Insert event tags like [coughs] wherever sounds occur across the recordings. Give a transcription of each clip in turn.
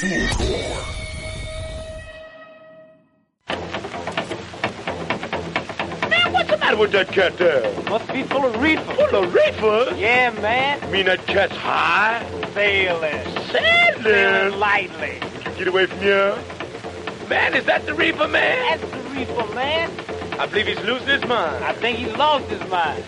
Man, what's the matter with that cat there? Must be full of reefer. Full of reefer? Yeah, man. You mean that cat's high? Sailing. Sailing? Sailing lightly. Get away from here. Man, is that the reefer, man? That's the reefer, man. I believe he's losing his mind. I think he lost his mind.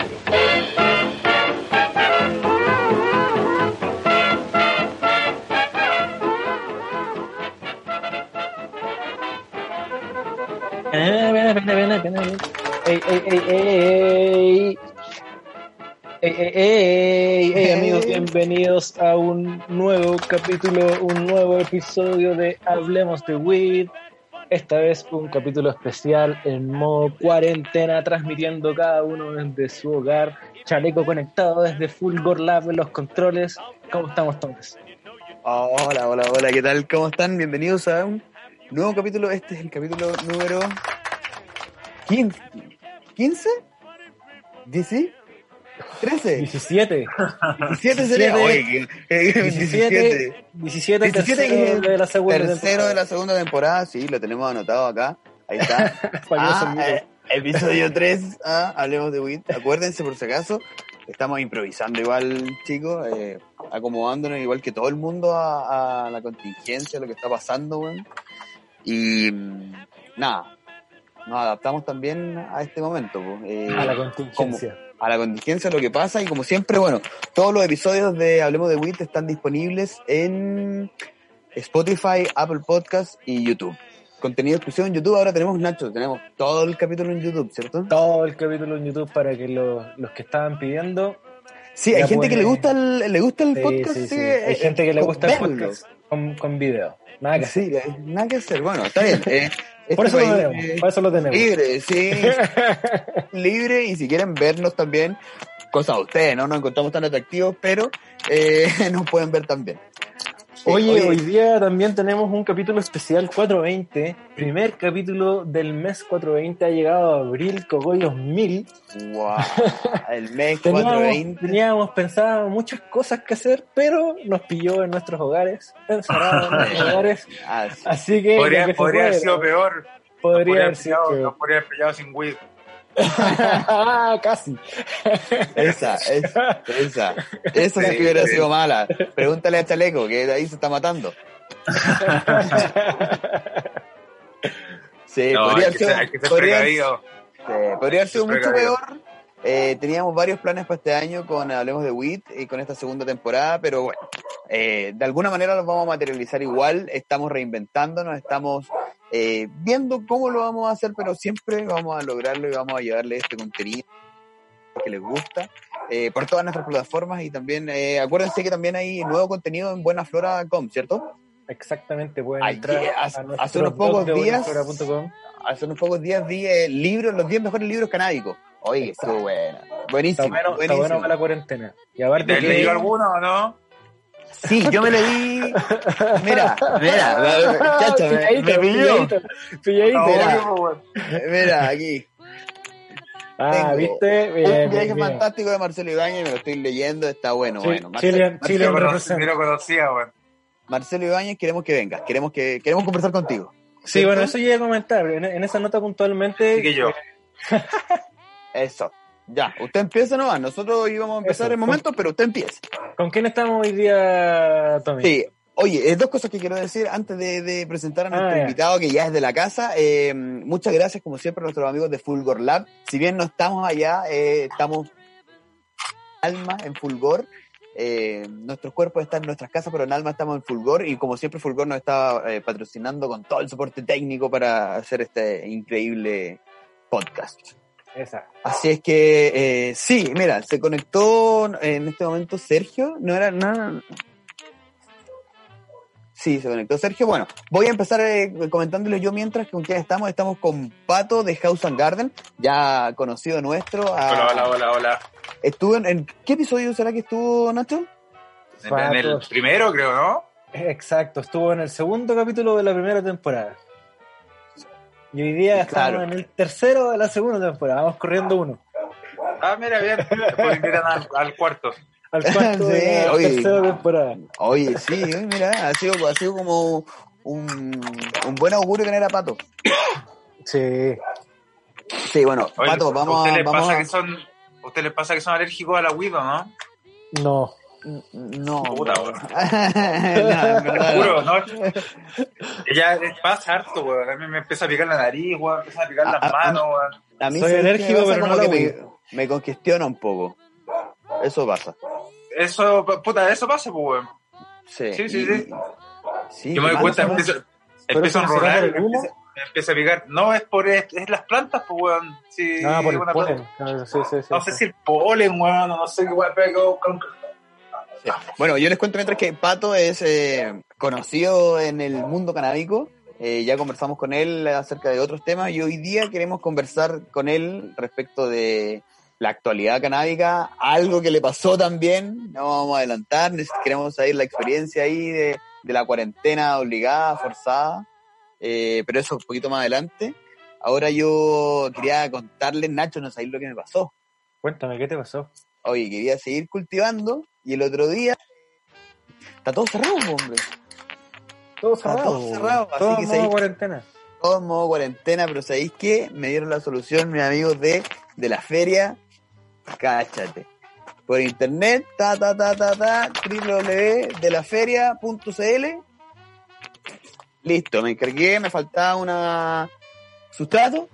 Viene, viene, viene, viene, ey, ey, ey. Ey, ey, ey, ey, amigos, bienvenidos a un nuevo capítulo, un nuevo episodio de Hablemos de Weed. Esta vez un capítulo especial en modo cuarentena, transmitiendo cada uno desde su hogar, chaleco conectado desde Fulgor Lab en los controles. ¿Cómo estamos todos? Hola, hola, hola, ¿qué tal? ¿Cómo están? Bienvenidos a un nuevo capítulo. Este es el capítulo número 15. ¿15? ¿10? 13. 17. 17 sería. 17, Oye, que- eh, 17, 17, 17 tercero de la segunda tercero temporada. de la segunda temporada, sí, lo tenemos anotado acá. Ahí está. [laughs] Ah, eh, episodio 3, ah, hablemos de WIT. Acuérdense por si acaso, estamos improvisando igual, chicos, eh, acomodándonos igual que todo el mundo a, a la contingencia, lo que está pasando, weón. Y mm, nada, nos adaptamos también a este momento. Eh, a la como- contingencia. a la contingencia, lo que pasa. Y como siempre, bueno, todos los episodios de Hablemos de WIT están disponibles en Spotify, Apple Podcast y YouTube. Contenido exclusivo en YouTube. Ahora tenemos Nacho, tenemos todo el capítulo en YouTube, ¿cierto? Todo el capítulo en YouTube para que los, los que estaban pidiendo. Sí, hay gente que le gusta el, le gusta el Sí, podcast. sí, sí. sí, Hay eh, gente que le gusta el podcast con, con video. Nada que hacer. Sí, eh, nada que hacer. Bueno, está bien. eh, Por eso lo país, tenemos. eh, Por eso lo tenemos. Libre, sí. [laughs] libre y si quieren vernos también, cosa de ustedes, ¿no? Nos encontramos tan atractivos, pero eh, [laughs] nos pueden ver también. Sí, Oye, hoy día también tenemos un capítulo especial 420. Primer capítulo del mes 420 ha llegado a abril, Cogollos 1000. Wow, el mes [laughs] Teníamos, 420. teníamos pensado muchas cosas que hacer, pero nos pilló en nuestros hogares, encerrados en nuestros [laughs] hogares. Sí. Así que. Podría, que podría haber sido peor. Podría haber haber sido. pillado, peor. nos podría haber pillado sin weed. Casi. Esa, esa, esa. Esa sí que hubiera sido mala. Pregúntale a Chaleco, que de ahí se está matando. Sí, No, podría ser, podría- Ser mucho peor. Eh, teníamos varios planes para este año con Hablemos de WIT y con esta segunda temporada, pero bueno, eh, de alguna manera los vamos a materializar igual. Estamos reinventándonos, estamos eh, viendo cómo lo vamos a hacer, pero siempre vamos a lograrlo y vamos a llevarle este contenido que les gusta eh, por todas nuestras plataformas y también eh, acuérdense que también hay nuevo contenido en buenaflora.com, ¿cierto? Exactamente, pueden entrar hace- a nuestro hace unos pocos días-. Hace unos pocos días vi eh, libros, los 10 mejores libros canábicos. Oye, estuvo buena. Está Buenísimo, bueno, está buenísimo. bueno para la cuarentena. Y ¿Te aparte has que- leído alguno o no? Sí, yo me leí. Mira, mira, [laughs] chacho, me, Pilladito, me pilló. pilladito, pilladito. No, Mira. Mira, aquí. Ah, Tengo ¿viste? Bien, Un viaje bien. fantástico de Marcelo Ibáñez, me lo estoy leyendo, está bueno, Sí, bueno. Chile- Marcelo, Chile Yo lo yo conocía. Marcelo Ibáñez, queremos que vengas, queremos que queremos conversar contigo. Sí, bueno, eso iba a comentar. En, en esa nota puntualmente. Así que yo. [laughs] Eso. Ya, usted empieza nomás. Nosotros íbamos a empezar Eso. en momento, pero usted empieza. ¿Con quién estamos hoy día, Tommy? Sí. Oye, eh, dos cosas que quiero decir antes de, de presentar a nuestro Ah, invitado que ya es de la casa. Eh, muchas gracias, como siempre, a nuestros amigos de Fulgor Lab. Si bien no estamos allá, eh, estamos alma en Fulgor. Eh, nuestros cuerpos están en nuestras casas, pero en alma estamos en Fulgor. Y como siempre, Fulgor nos está eh, patrocinando con todo el soporte técnico para hacer este increíble podcast. Esa. Así es que, eh, sí, mira, se conectó en este momento Sergio, no era nada. Sí, se conectó Sergio. Bueno, voy a empezar eh, comentándole yo mientras con quién estamos. Estamos con Pato de House and Garden, ya conocido nuestro. ah, Hola, hola, hola, hola. Estuvo en, en- ¿Qué episodio será que estuvo, Nacho? En, en el primero, creo, ¿no? Exacto, estuvo en el segundo capítulo de la primera temporada. Y hoy día Claro. estamos en el tercero de la segunda temporada. Vamos corriendo uno. Ah, mira, bien. Después invitan al, al cuarto. al cuarto [laughs] Sí, de la oye. tercera temporada. Oye, sí, oye, mira, ha sido, ha sido como un, un buen augurio tener a Pato. Sí. Sí, bueno, Oye, Pato, ¿a vamos usted a... les Vamos pasa a que son, ¿a usted les pasa que son alérgicos a la o no? No. No, Puta, no, weón. [laughs] en verdad, Juro, ¿no? Ella pasa harto, weón. A mí me empieza a picar la nariz, weón. Me empieza a picar A- las a- manos, weón. A mí Soy ¿sabes qué me alérgico, pasa? pero no que me, me congestiona un poco. Eso pasa. Eso, puta, eso pasa, pues, weón. Sí, Sí, sí, y- sí. sí, Yo me doy cuenta, empiezo, ¿Pero empiezo a no enrolar, empieza, empieza a picar. No, es por es, es las plantas, pues, weón. Sí, Ah, por el polen. planta. Ah, Sí, sí, sí. No sé si el polen, weón, no sé qué weón, pero con- Sí. Bueno, yo les cuento mientras que Pato es eh, conocido en el mundo canábico. Eh, ya conversamos con él acerca de otros temas y hoy día queremos conversar con él respecto de la actualidad canábica, algo que le pasó también, no vamos a adelantar, queremos saber la experiencia ahí de, de la cuarentena obligada, forzada, eh, pero eso un poquito más adelante. Ahora yo quería contarles, Nacho, no sabéis lo que me pasó. Cuéntame, ¿qué te pasó? Oye, quería seguir cultivando y el otro día está todo cerrado, hombre. Todo Está cerrado. todo cerrado, así todo que modo cuarentena. Todo en modo cuarentena, pero ¿sabéis qué? Me dieron la solución mis amigos de, de la feria. Cáchate. Por internet, ta ta ta ta ta, www.delaferia.cl. Listo, me encargué, me faltaba una sustrato.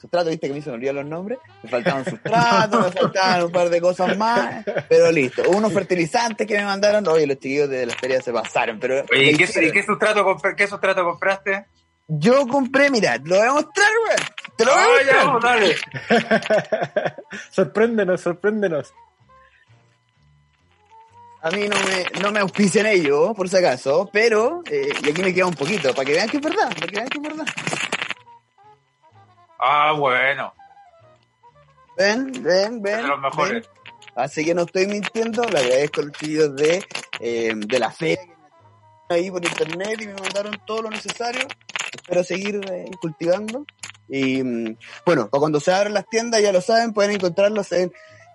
Sustrato, viste que me hizo olvidar los nombres. Me faltaban sustrato, me faltaban un par de cosas más. Pero listo. Unos fertilizantes que me mandaron. Oye, los chiquillos de la feria se pasaron. Pero Oye, ¿y ¿qué qué, hicieron? y qué sustrato, compr- qué sustrato compraste? Yo compré, mira, te lo voy a mostrar, weón. Te lo voy a Ah, ya, mostrar. dale. [laughs] sorpréndenos, sorpréndenos. A mí no me, no me auspician ellos, por si acaso, pero, eh, y aquí me queda un poquito, para que vean que es verdad, para que vean que es verdad. Ah, bueno. Ven, ven, ven. De los mejores. ven. Así que no estoy mintiendo, le agradezco los de, eh, de la fe ahí por internet y me mandaron todo lo necesario. Espero seguir eh, cultivando. Y mm, bueno, cuando se abran las tiendas, ya lo saben, pueden encontrarlos en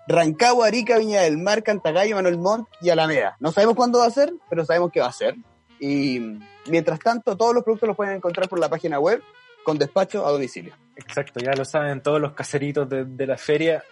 Rancagua, Arica, Viña del Mar, Cantagallo, Manuel Montt y Alameda. No sabemos cuándo va a ser, pero sabemos que va a ser. Y mm, mientras tanto, todos los productos los pueden encontrar por la página web con despacho a domicilio. Exacto, ya lo saben todos los caseritos de, de la feria.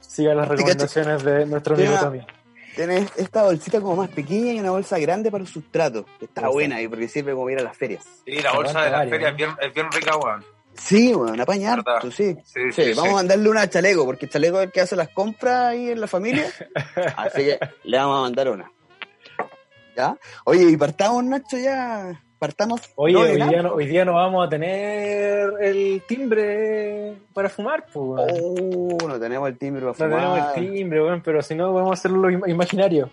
Sigan las recomendaciones de nuestro amigo. Tommy. Tienes esta bolsita como más pequeña y una bolsa grande para el sustrato, que está Exacto. buena y porque sirve como ir a las ferias. Sí, la bolsa de la Aguanta feria es bien, es bien rica, weón. Sí, bueno, apañar, sí. Sí, Sí, sí, vamos a mandarle una a Chaleco, porque Chaleco es el que hace las compras ahí en la familia. [laughs] Así que le vamos a mandar una. ¿Ya? Oye, y partamos, Nacho, ya. Partamos. Oye, no, hoy día, no, hoy día no vamos a tener el timbre para fumar, pues. Oh, no tenemos el timbre para No tenemos fumar. el timbre, weón, pero si no podemos hacerlo im- imaginario.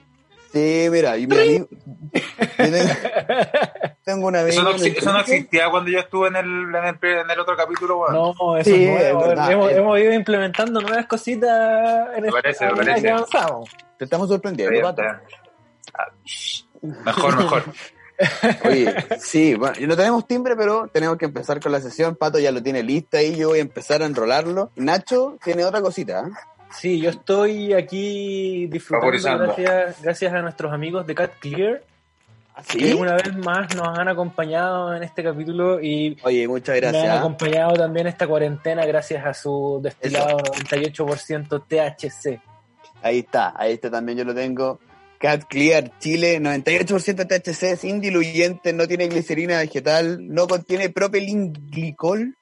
Sí, mira, y mi amigo. yo tengo, [laughs] tengo una Eso no, el exi- eso no existía cuando yo estuve en el, en el, en el otro capítulo, weón. No, eso Sí, es nuevo. verdad. hemos, Es- hemos ido implementando nuevas cositas en Me esta parece, me medida parece. que avanzamos. Te estamos sorprendiendo, pato. Ah. Mejor, mejor. [laughs] Oye, sí, bueno, no tenemos timbre, pero tenemos que empezar con la sesión. Pato ya lo tiene lista y yo voy a empezar a enrolarlo. Nacho tiene otra cosita. ¿eh? Sí, yo estoy aquí disfrutando gracias, gracias a nuestros amigos de Cat Clear, ¿Así? que una vez más nos han acompañado en este capítulo y Oye, muchas me han gracias. ¿eh? acompañado también esta cuarentena gracias a su destilado 98% THC. Ahí está, ahí está también yo lo tengo. Cat Clear Chile, 98% THC, sin diluyente, no tiene glicerina vegetal, no contiene propilenglicol.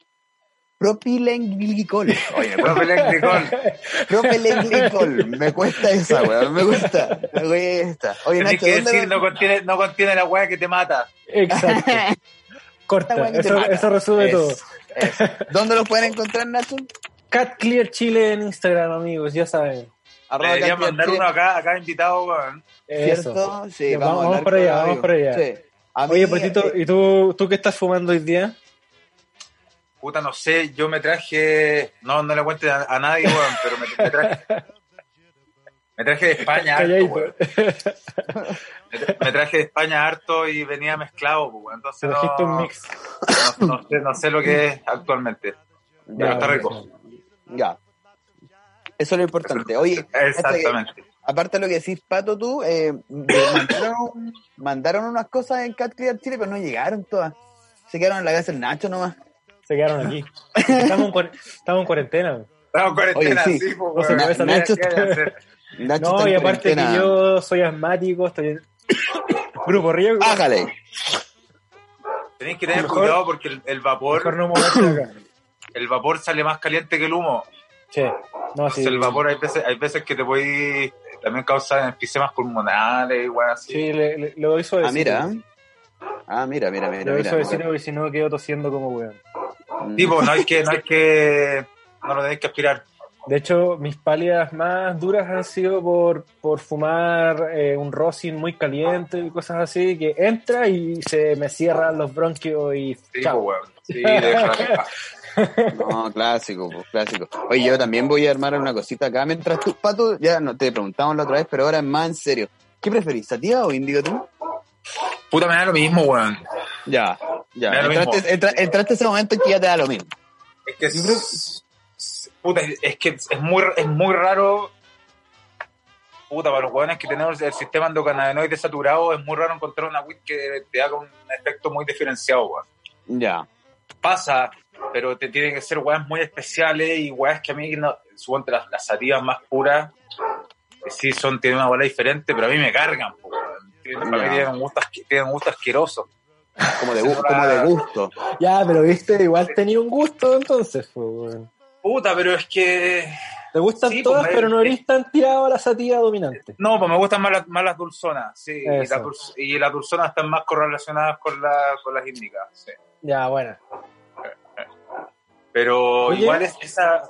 Propilenglicol. Oye, Electricol. [laughs] propilenglicol. Me cuesta esa, weón, me gusta. Me cuesta. Oye, Nacho, que ¿dónde decir, lo- no contiene, no contiene la weá que te mata. Exacto. [laughs] Corta, eso, mata. eso resume Es- todo. es. ¿Dónde los pueden encontrar, Nacho? Cat Clear Chile en Instagram, amigos, ya saben. Arroba Debería Cat Clear mandar uno acá, acá invitado, weón. ¿Cierto? Sí, vamos, vamos para allá, vamos para allá. Sí. A mí, Oye, Patito, eh, ¿y tú, tú qué estás fumando hoy día? Puta, no sé, yo me traje. No, no le cuente a, a nadie, weón, pero me, me traje. [laughs] Me traje de España harto, weón. Me tra- Me traje de España harto y venía mezclado, pues, weón. Entonces trajiste un no, mix. no, no sé, no sé lo que es actualmente. Pero ya, está rico. ya. Eso es lo importante. Oye, que- aparte de lo que decís, Pato, tú, eh, mandaron, [coughs] mandaron unas cosas en Cat Clear Chile, pero no llegaron todas. Se quedaron en la casa del Nacho nomás. Se quedaron aquí. Estamos en, estamos en cuarentena. Estamos en cuarentena, Oye, sí. sí, No se weón. puede salir. Nacho No, y aparte que yo soy asmático, estoy en [coughs] grupo riesgo. Bájale. Tenéis que tener Mejor- cuidado porque el, el vapor Mejor no moverte acá. [coughs] el vapor sale más caliente que el humo. Sí. No, sí. El vapor hay veces, hay veces que te puede también causar enfisemas pulmonares, igual así. Sí, le, le, le doy suavecito. Ah, mira. Ah, mira, mira, mira, doy mira. suavecito porque si no quedo tosiendo como weón. Mm. Tipo, no hay que, no hay que, no lo tenéis que aspirar. De hecho, mis pálidas más duras han sido por, por fumar eh, un rosin muy caliente y cosas así, que entra y se me cierran los bronquios y Sí, chao. pues, weón. Sí. [laughs] [laughs] No, clásico, pues, clásico. Oye, yo también voy a armar una cosita acá. Mientras tú, Pato, ya no te preguntamos la otra vez, pero ahora es más en serio. ¿Qué preferís, sativa o índigo tú? Puta, me da lo mismo, weón. Ya, ya. Entraste, entra- entraste ese momento en que ya te da lo mismo. Es que es, puta, es que es muy, es muy raro. Puta, para los weones que tenemos el sistema endocannabinoide saturado, es muy raro encontrar una weed que te haga un efecto muy diferenciado, weón. Ya. Pasa, pero te tienen que ser weas muy especiales y weas que a mí, no, suponte las, las sativas más puras, que sí son, tienen una bola diferente, pero a mí me cargan, po, para mí tienen un gusto, tienen un gusto asqueroso. Como de, gu- como de gusto. Ya, pero viste, igual tenía un gusto entonces, pues, weón. Puta, pero es que Te gustan Sí, todas, pues, pero no eres tan tirado a la sativa dominante. No, pues me gustan más las, más las dulzonas, sí. Y, y las dulzonas están más correlacionadas con, la, con las índicas, sí. Ya, bueno. Pero Oye. igual es esa,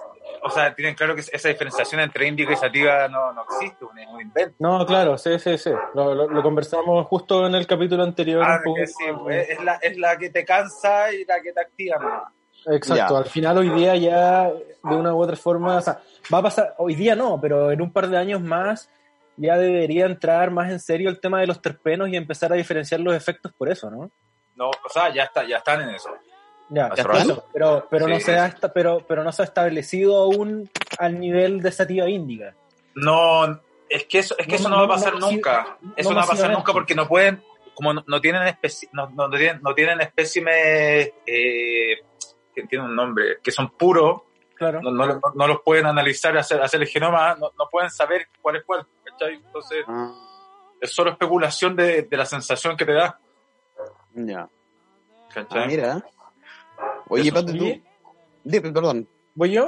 o sea, tienen claro que esa diferenciación entre índica y sativa no, no existe, un, un invento. No, claro, sí, sí, sí. Lo, lo- lo conversamos justo en el capítulo anterior. Ah, un poco. que sí, pues, es, la, es la que te cansa y la que te activa nomás. Exacto, Ya. al final hoy día ya de una u otra forma, o sea, va a pasar, hoy día no, pero en un par de años más ya debería entrar más en serio el tema de los terpenos y empezar a diferenciar los efectos por eso, ¿no? No, o sea, ya está, ya están en eso. Ya, ¿Hace por eso, pero, pero no se ha esta- pero, pero no se ha establecido aún al nivel de sativa índica. No, es que eso, es que No, eso no, no, va a pasar no, nunca. no eso no va a pasar nunca porque no pueden, como no, no tienen especi- no, no tienen, no tienen espécimes eh, que tienen un nombre, que son puros, Claro. no, no, no- no los pueden analizar, hacer, hacer el genoma, no, no pueden saber cuál es cuál. ¿cachai? Entonces, Ah, es solo especulación de, de la sensación que te da. ya. ¿cachai? Ah, mira. Oye. Pato, tú. Dime, perdón. ¿Voy yo?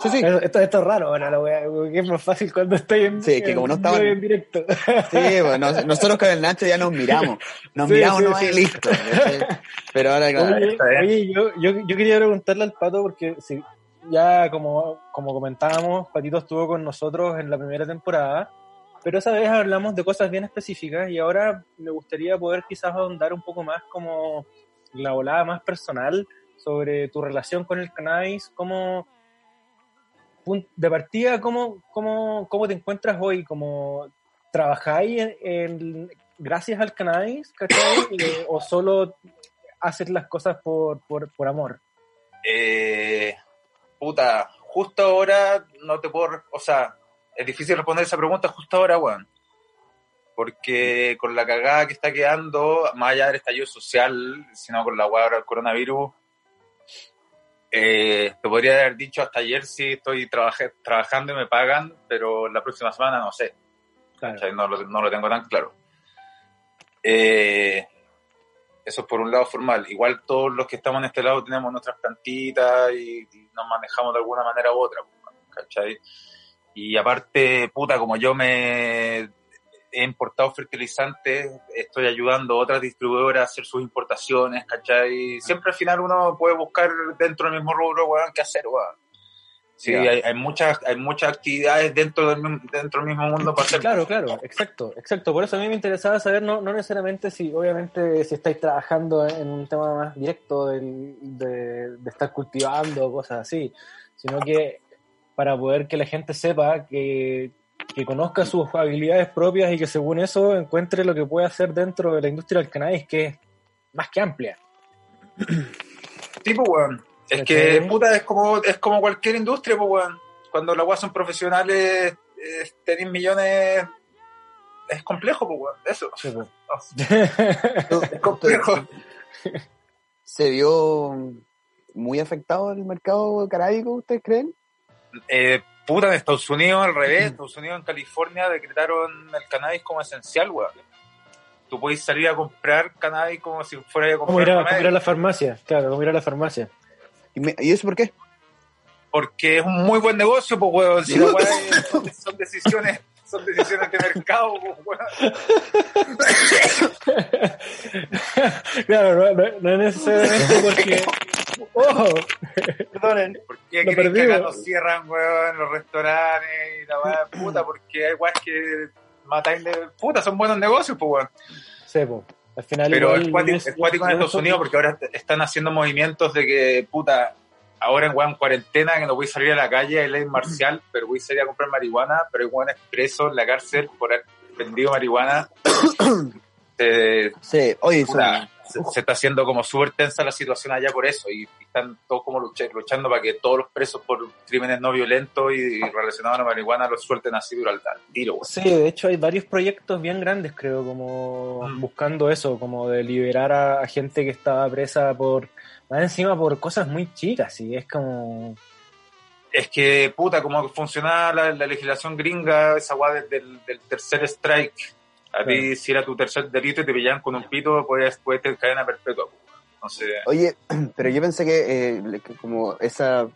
Sí, sí. Esto, esto es raro, ahora la wea, porque es más fácil cuando estoy en, Sí, que como no en- estaban- en directo. Sí, bueno, nosotros con el Nacho ya nos miramos. Nos Sí, miramos sí, nomás sí. y listo. Pero ahora, claro. Oye, yo, yo, yo quería preguntarle al Pato porque si, ya como, como comentábamos, Patito estuvo con nosotros en la primera temporada, pero esa vez hablamos de cosas bien específicas y ahora me gustaría poder quizás ahondar un poco más como la volada más personal sobre tu relación con el cannabis, cómo de partida, cómo, cómo, cómo te encuentras hoy, como trabajáis en, en- gracias al cannabis, ¿cachai? [coughs] Eh, o solo haces las cosas por, por, por amor. Eh, puta, justo ahora no te puedo, o sea, es difícil responder esa pregunta justo ahora, weón. Porque con la cagada que está quedando, más allá del estallido social, sino con la weá ahora del coronavirus, eh, te podría haber dicho hasta ayer si estoy trabaje- trabajando y me pagan, pero la próxima semana no sé. Claro. ¿cachai? No, lo, no lo tengo tan claro. Eh, eso es por un lado formal. Igual todos los que estamos en este lado tenemos nuestras plantitas y, y nos manejamos de alguna manera u otra, ¿cachai? Y aparte, puta, como yo me he importado fertilizantes, estoy ayudando a otras distribuidoras a hacer sus importaciones, ¿cachai? Siempre al final uno puede buscar dentro del mismo rubro, weón, qué hacer, weón. Sí, hay, hay muchas hay muchas actividades dentro del, dentro del mismo mundo para hacer. Claro, claro, exacto, exacto. Por eso a mí me interesaba saber, no, no necesariamente si, obviamente, si estáis trabajando en un tema más directo del- de, de estar cultivando cosas así, sino que para poder que la gente sepa que, que conozca sus habilidades propias y que según eso encuentre lo que puede hacer dentro de la industria del cannabis, que es más que amplia. [clears throat] Tipo, weón. Es que, puta, es como, es como cualquier industria, pues, weón. Cuando las weas son profesionales, eh, tenéis millones, es complejo, pues, weón. Eso. Sí, po. [laughs] Es complejo. [laughs] ¿Se vio muy afectado el mercado canábico, ustedes creen? Eh, puta, en Estados Unidos al revés, Estados Unidos en California decretaron el cannabis como esencial, weón. Tú puedes salir a comprar cannabis como si fuera a Como ir, comprar a, como ir a cannabis, la farmacia, claro, como ir a la farmacia. ¿Y, me- ¿y eso por qué? porque es un muy buen negocio, pues, weón. Si weá es- son, [laughs] son decisiones, son decisiones de mercado, pues, weón. [laughs] claro, no, no- no es necesariamente porque. [laughs] ¡Ojo! [laughs] Perdonen. ¿Por qué creen que acá nos cierran, weón, los restaurantes y la weá, puta? Porque hay weas que matáis de puta, son buenos negocios, pues, weón. Sí. Al final Pero es cuático, en Estados Unidos porque ahora están haciendo movimientos de que, puta, ahora en weón cuarentena que no voy a salir a la calle, hay ley marcial, [clears throat] pero voy a salir a comprar marihuana, pero hay weón preso en la cárcel por haber vendido marihuana. [clears throat] Eh, Sí, oye, puta, se, se está haciendo como súper tensa la situación allá por eso y, y están todos como lucha- luchando para que todos los presos por crímenes no violentos y, relacionados a la marihuana los suelten así durante el tiro. Sí, de hecho hay varios proyectos bien grandes, creo, como Mm. buscando eso, como de liberar a, a gente que estaba presa por, más encima por cosas muy chicas, y es como... Es que, puta, como funcionaba la, la legislación gringa, esa del, del- del tercer strike. A ti, si era tu tercer delito y te pillaban con un pito, puedes, puedes tener cadena perpetua. Entonces, Oye, [clears throat] pero yo pensé que, eh, que como esa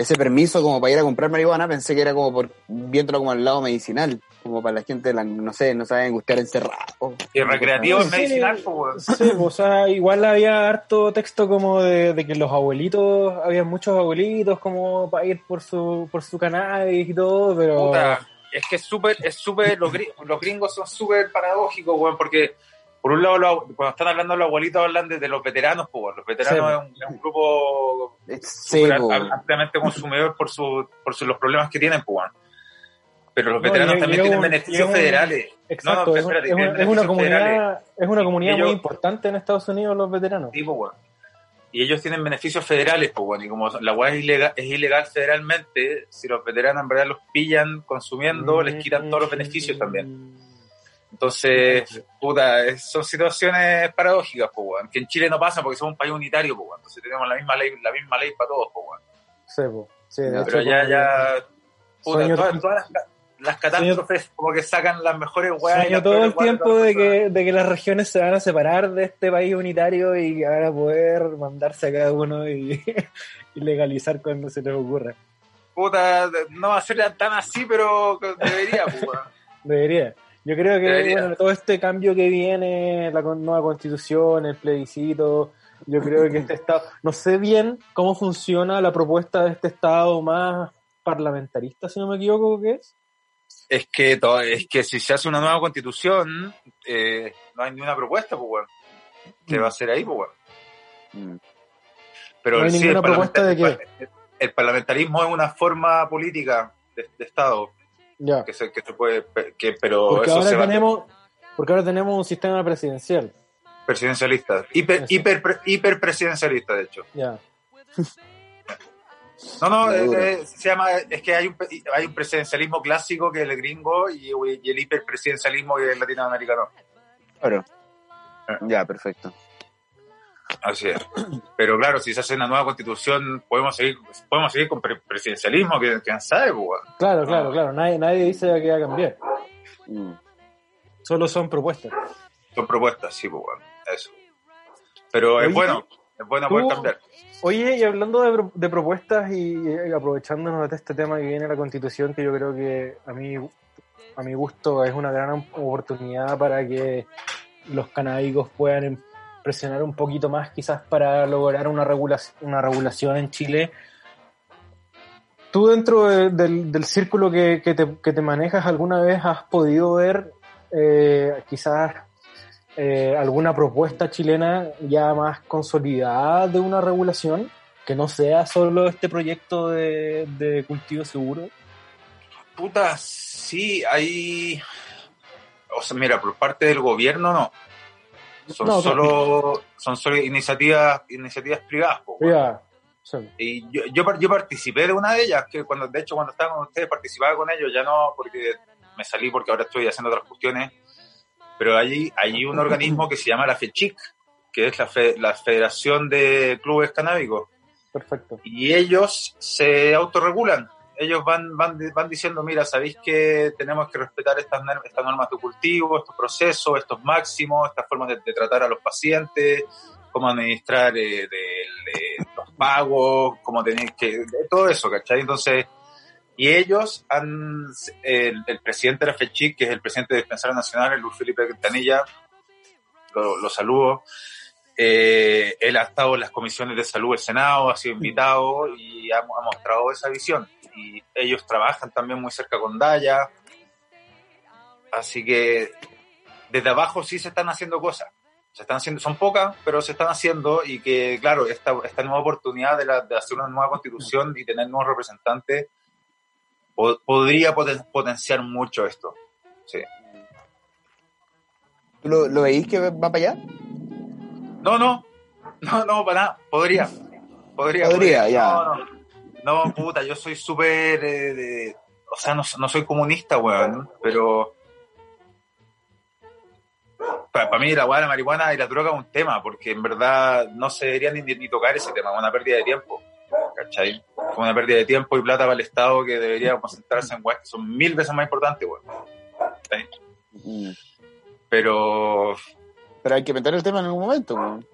ese permiso como para ir a comprar marihuana, pensé que era como por viéndolo como al lado medicinal, como para la gente, la, no sé, no saben gustar encerrado. y recreativo es medicinal, pues. Sí, pues, o sea, igual había harto texto como de, de que los abuelitos, había muchos abuelitos como para ir por su, por su cannabis y todo, pero... Puta, es que es súper, es súper, los, gri- los gringos son súper paradójicos, weón, porque por un lado, los- cuando están hablando los abuelitos, hablan de, de los veteranos, pues. Los veteranos Sí. es, un, es un grupo Sí, ampliamente consumidor por, su, por su- los problemas que tienen, pues. Pero los No, veteranos también tienen beneficios un- federales. Exacto, no, es, un- espérate, es un- tienen es una federales. comunidad, es una comunidad ellos- muy importante en Estados Unidos los veteranos. Sí, pues. Y ellos tienen beneficios federales, pues, weón. Y como la weá es ilegal, es ilegal federalmente, si los veteranos en verdad los pillan consumiendo, les quitan todos los beneficios también. Entonces, puta, son situaciones paradójicas, pues, weón. Que en Chile no pasa porque somos un país unitario, pues. Entonces tenemos la misma ley, la misma ley para todos, pues, weón. Sí, de hecho, Pero ya, ya, puta, todas las, las catástrofes como que sacan las mejores que weas. y Sueño todo el tiempo de que, de que las regiones se van a separar de este país unitario y van a poder mandarse a cada uno y, [laughs] y legalizar cuando se les ocurra. Puta, no va a ser tan así, pero debería, pues, weón. [laughs] Debería. Yo creo que Debería. bueno, todo este cambio que viene, la nueva constitución, el plebiscito, yo creo que este [laughs] Estado, no sé bien cómo funciona la propuesta de este Estado más parlamentarista, si no me equivoco, ¿qué es? Es que, to- es que si se hace una nueva constitución, eh, no hay ni una propuesta, pues, weón. ¿Qué va a hacer ahí, pues, weón? Mm. Pero No hay sí, el ninguna propuesta de parlamentar- el- El parlamentarismo es una forma política de, de Estado Ya. que se, que se puede, que, pero Porque eso se ahora va tenemos, porque ahora tenemos un sistema presidencial. presidencialista, hiper, hiper, hiper presidencialista, de hecho. Ya. [laughs] No, no, eh, eh, se llama, es que hay un, pe- hay un presidencialismo clásico que es el gringo y, y el hiperpresidencialismo que es el latinoamericano. Claro. Ah. Ya, perfecto. Así es. Pero claro, si se hace una nueva constitución, podemos seguir, podemos seguir con pre- presidencialismo, que quién sabe, pues. Claro, claro, claro. Nadie, nadie dice que va a cambiar. Mm. Solo son propuestas. Son propuestas, sí, pues, weón. Eso. Pero es bueno, es bueno poder cambiar. Oye, y hablando de, de propuestas y, aprovechándonos de este tema que viene la constitución, que yo creo que a mí, a mi gusto es una gran oportunidad para que los canábicos puedan em- presionar un poquito más quizás para lograr una, regulación una regulación en Chile. Tú dentro de- del, círculo que, que te, que te manejas, ¿alguna vez has podido ver eh, quizás eh, alguna propuesta chilena ya más consolidada de una regulación? Que no sea solo este proyecto de, de cultivo seguro. Puta, sí, hay. O sea, mira, por parte del gobierno no. Son No, solo, son solo iniciativas, iniciativas privadas, po. Sí. Y yo, yo, yo participé de una de ellas, que cuando, de hecho, cuando estaba con ustedes participaba con ellos, ya no porque me salí porque ahora estoy haciendo otras cuestiones, pero allí hay un organismo que se llama la FECHIC, que es la, fe- la Federación de Clubes Canábicos, Perfecto. y ellos se autorregulan. Ellos van, van, van diciendo, mira, sabéis que tenemos que respetar estas, normas de cultivo, estos procesos, estos máximos, estas formas de, de tratar a los pacientes, cómo administrar eh, de- de los pagos, cómo tenéis que... todo eso, ¿cachai? Entonces, y ellos han... El, el presidente de la FECHIC, que es el presidente de Dispensario Nacional, el Luis Felipe Quintanilla, lo, lo saludo, eh, él ha estado en las comisiones de salud del Senado, ha sido invitado y ha, ha mostrado esa visión. Y ellos trabajan también muy cerca con Daya. Así que desde abajo sí se están haciendo cosas. Se están haciendo, son pocas, pero se están haciendo y que, claro, esta, esta nueva oportunidad de, la- de hacer una nueva constitución y tener nuevos representantes po- podría poten- potenciar mucho esto. Sí. ¿Tú lo, lo veís que va para allá? No, no, no, no, para nada. Podría. Podría, Podría, ya. No, no. No, puta, yo soy súper. eh, o sea, no, no soy comunista, weón, pero. Para mí la weá, la marihuana y la droga es un tema, porque en verdad no se debería ni, ni tocar ese tema, es una pérdida de tiempo. ¿Cachai? Es una pérdida de tiempo y plata para el Estado que debería concentrarse en weas que son mil veces más importantes, weón. Mm. Pero Pero hay que meter el tema en algún momento. weón.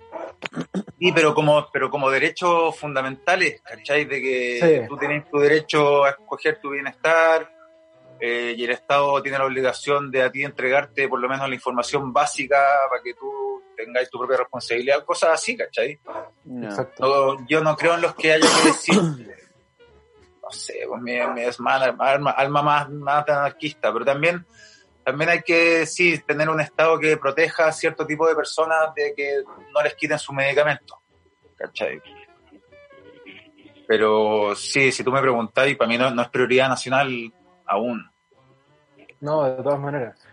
Sí, pero como, pero como derechos fundamentales, ¿cachai? De que Sí. tú tienes tu derecho a escoger tu bienestar eh, y el Estado tiene la obligación de a ti entregarte por lo menos la información básica para que tú tengáis tu propia responsabilidad, cosas así, ¿cachai? No. Exacto. No, yo no creo en los que haya que decir, no sé, pues mi, es más- alma, alma más, más anarquista, pero también, también hay que, sí, tener un Estado que proteja a cierto tipo de personas de que no les quiten su medicamento, ¿cachai? Pero sí, si tú me preguntáis, para mí no, no es prioridad nacional aún, No, de todas maneras.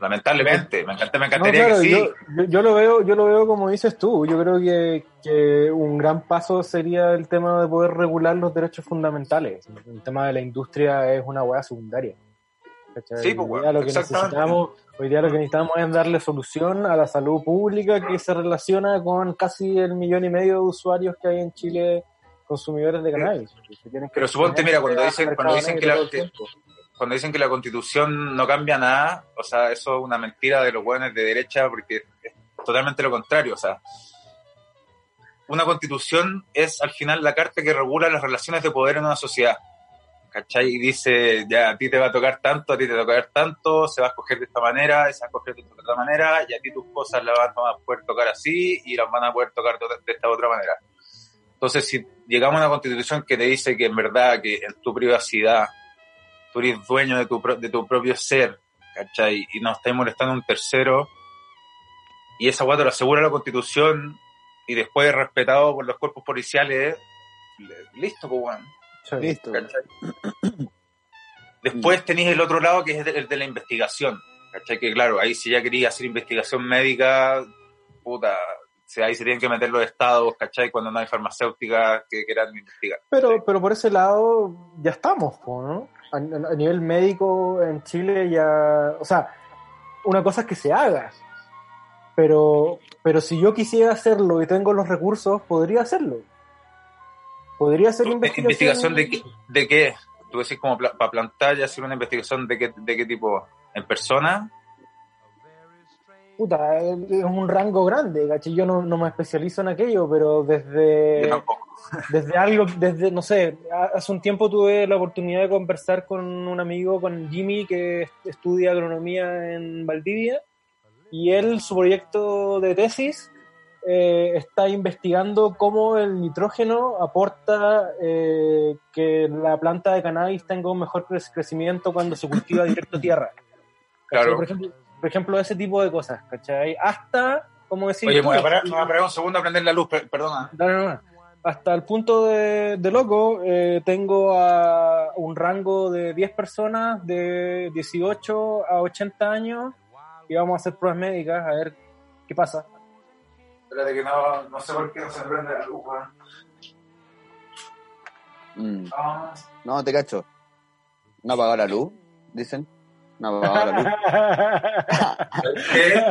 Lamentablemente, me, encanta, me No, encantaría claro, que sí. yo, lo veo, yo lo veo como dices tú. Yo creo que, que un gran paso sería el tema de poder regular los derechos fundamentales. El tema de la industria es una hueá secundaria. ¿Cachai? Sí, pues, hoy, día lo que necesitamos, hoy día lo que necesitamos es darle solución a la salud pública que se relaciona con casi el millón y medio de usuarios que hay en Chile consumidores de cannabis. Pero suponte, mira, cuando dicen- cuando dicen que la- cuando dicen que la constitución no cambia nada, o sea, eso es una mentira de los buenos de derecha porque es totalmente lo contrario, o sea, una constitución es al final la carta que regula las relaciones de poder en una sociedad. ¿Cachai? Y dice, ya a ti te va a tocar tanto, a ti te va a tocar tanto, se va a escoger de esta manera, se va a escoger de esta otra manera, y a ti tus cosas las van a poder tocar así y las van a poder tocar de esta otra manera. Entonces, si llegamos a una constitución que te dice que en verdad, que en tu privacidad, tú eres dueño de tu, de tu propio ser, ¿cachai? Y no estás molestando a un tercero, y esa guata lo asegura la constitución, y después respetado por los cuerpos policiales, le- listo, pues, weón. Sí. Listo. ¿cachai? [clears throat] Después tenéis el otro lado que es el de la investigación, ¿cachai? Que claro, ahí si ya quería hacer investigación médica, puta, si ahí se tienen que meter los estados, ¿cachai? Cuando no hay farmacéuticas que quieran investigar. Pero, pero por ese lado ya estamos, ¿no? A, a nivel médico en Chile ya, o sea, una cosa es que se haga, pero, pero si yo quisiera hacerlo y tengo los recursos, podría hacerlo. Podría hacer investigación. ¿Investigación de qué? ¿De qué? Tú decís como para plantar y hacer una investigación de qué, de qué tipo, ¿en persona? Puta, es un rango grande, ¿cachai? Yo no, no me especializo en aquello, pero desde... [laughs] Desde algo, desde, no sé, ha- hace un tiempo tuve la oportunidad de conversar con un amigo, con Jimmy, que est- estudia agronomía en Valdivia, y él, su proyecto de tesis, eh, está investigando cómo el nitrógeno aporta eh, que la planta de cannabis tenga un mejor cre- crecimiento cuando se cultiva directo a tierra. [laughs] ¿Cachai? Claro. Por ejemplo, por ejemplo, ese tipo de cosas, ¿cachai? Hasta, como decir... Oye, me voy a parar, me voy a parar un segundo a prender la luz, per- perdona. No, no, no. Hasta el punto de, de loco, eh, tengo a un rango de 10 personas de 18 a 80 años y vamos a hacer pruebas médicas a ver qué pasa. Espérate que no, no sé por qué no se prende la luz, weón. Mm. Ah, No, te cacho. No apagado la luz, dicen. No ha luz. ¿Qué?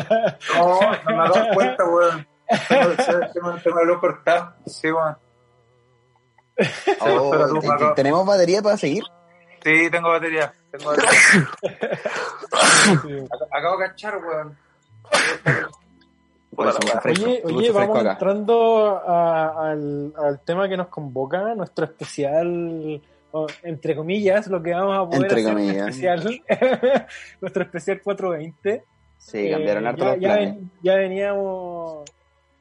No, no me he dado cuenta, weón. Tengo el ojo cortado. Sí, weón. Oh, ¿Tenemos batería para seguir? Sí, tengo batería. Tengo batería. Acabo de cachar, weón. Pues, Oye, oye, vamos acá. entrando a- al, al tema que nos convoca, nuestro especial, o, entre comillas, lo que vamos a poder Entre hacer comillas. especial, [laughs] nuestro especial 420. Sí, cambiaron Eh, harto ya, los ya planes. ven- ya veníamos,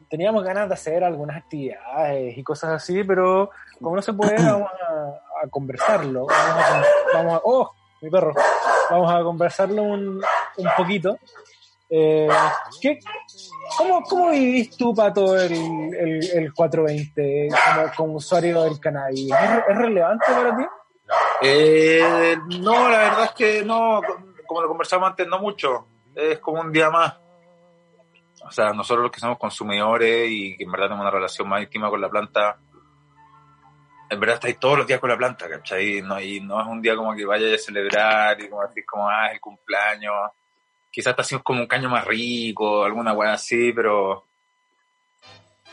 teníamos ganas de hacer algunas actividades y cosas así, pero como no se puede, [clears throat] vamos a, a conversarlo. Vamos a, vamos a- oh, mi perro, vamos a conversarlo un, un poquito. Eh, ¿qué, cómo, ¿Cómo vivís tú, Pato, el, el, el 420 como, como usuario del cannabis? ¿Es, relevante para ti? Eh, no, la verdad es que no, como lo conversamos antes, no mucho. Es como un día más. O sea, nosotros los que somos consumidores y que en verdad tenemos una relación más íntima con la planta, en verdad estáis todos los días con la planta, ¿cachai? No, y no es un día como que vaya a celebrar y como decir como, ah, es el cumpleaños. Quizás está haciendo como un caño más rico, alguna weá así, pero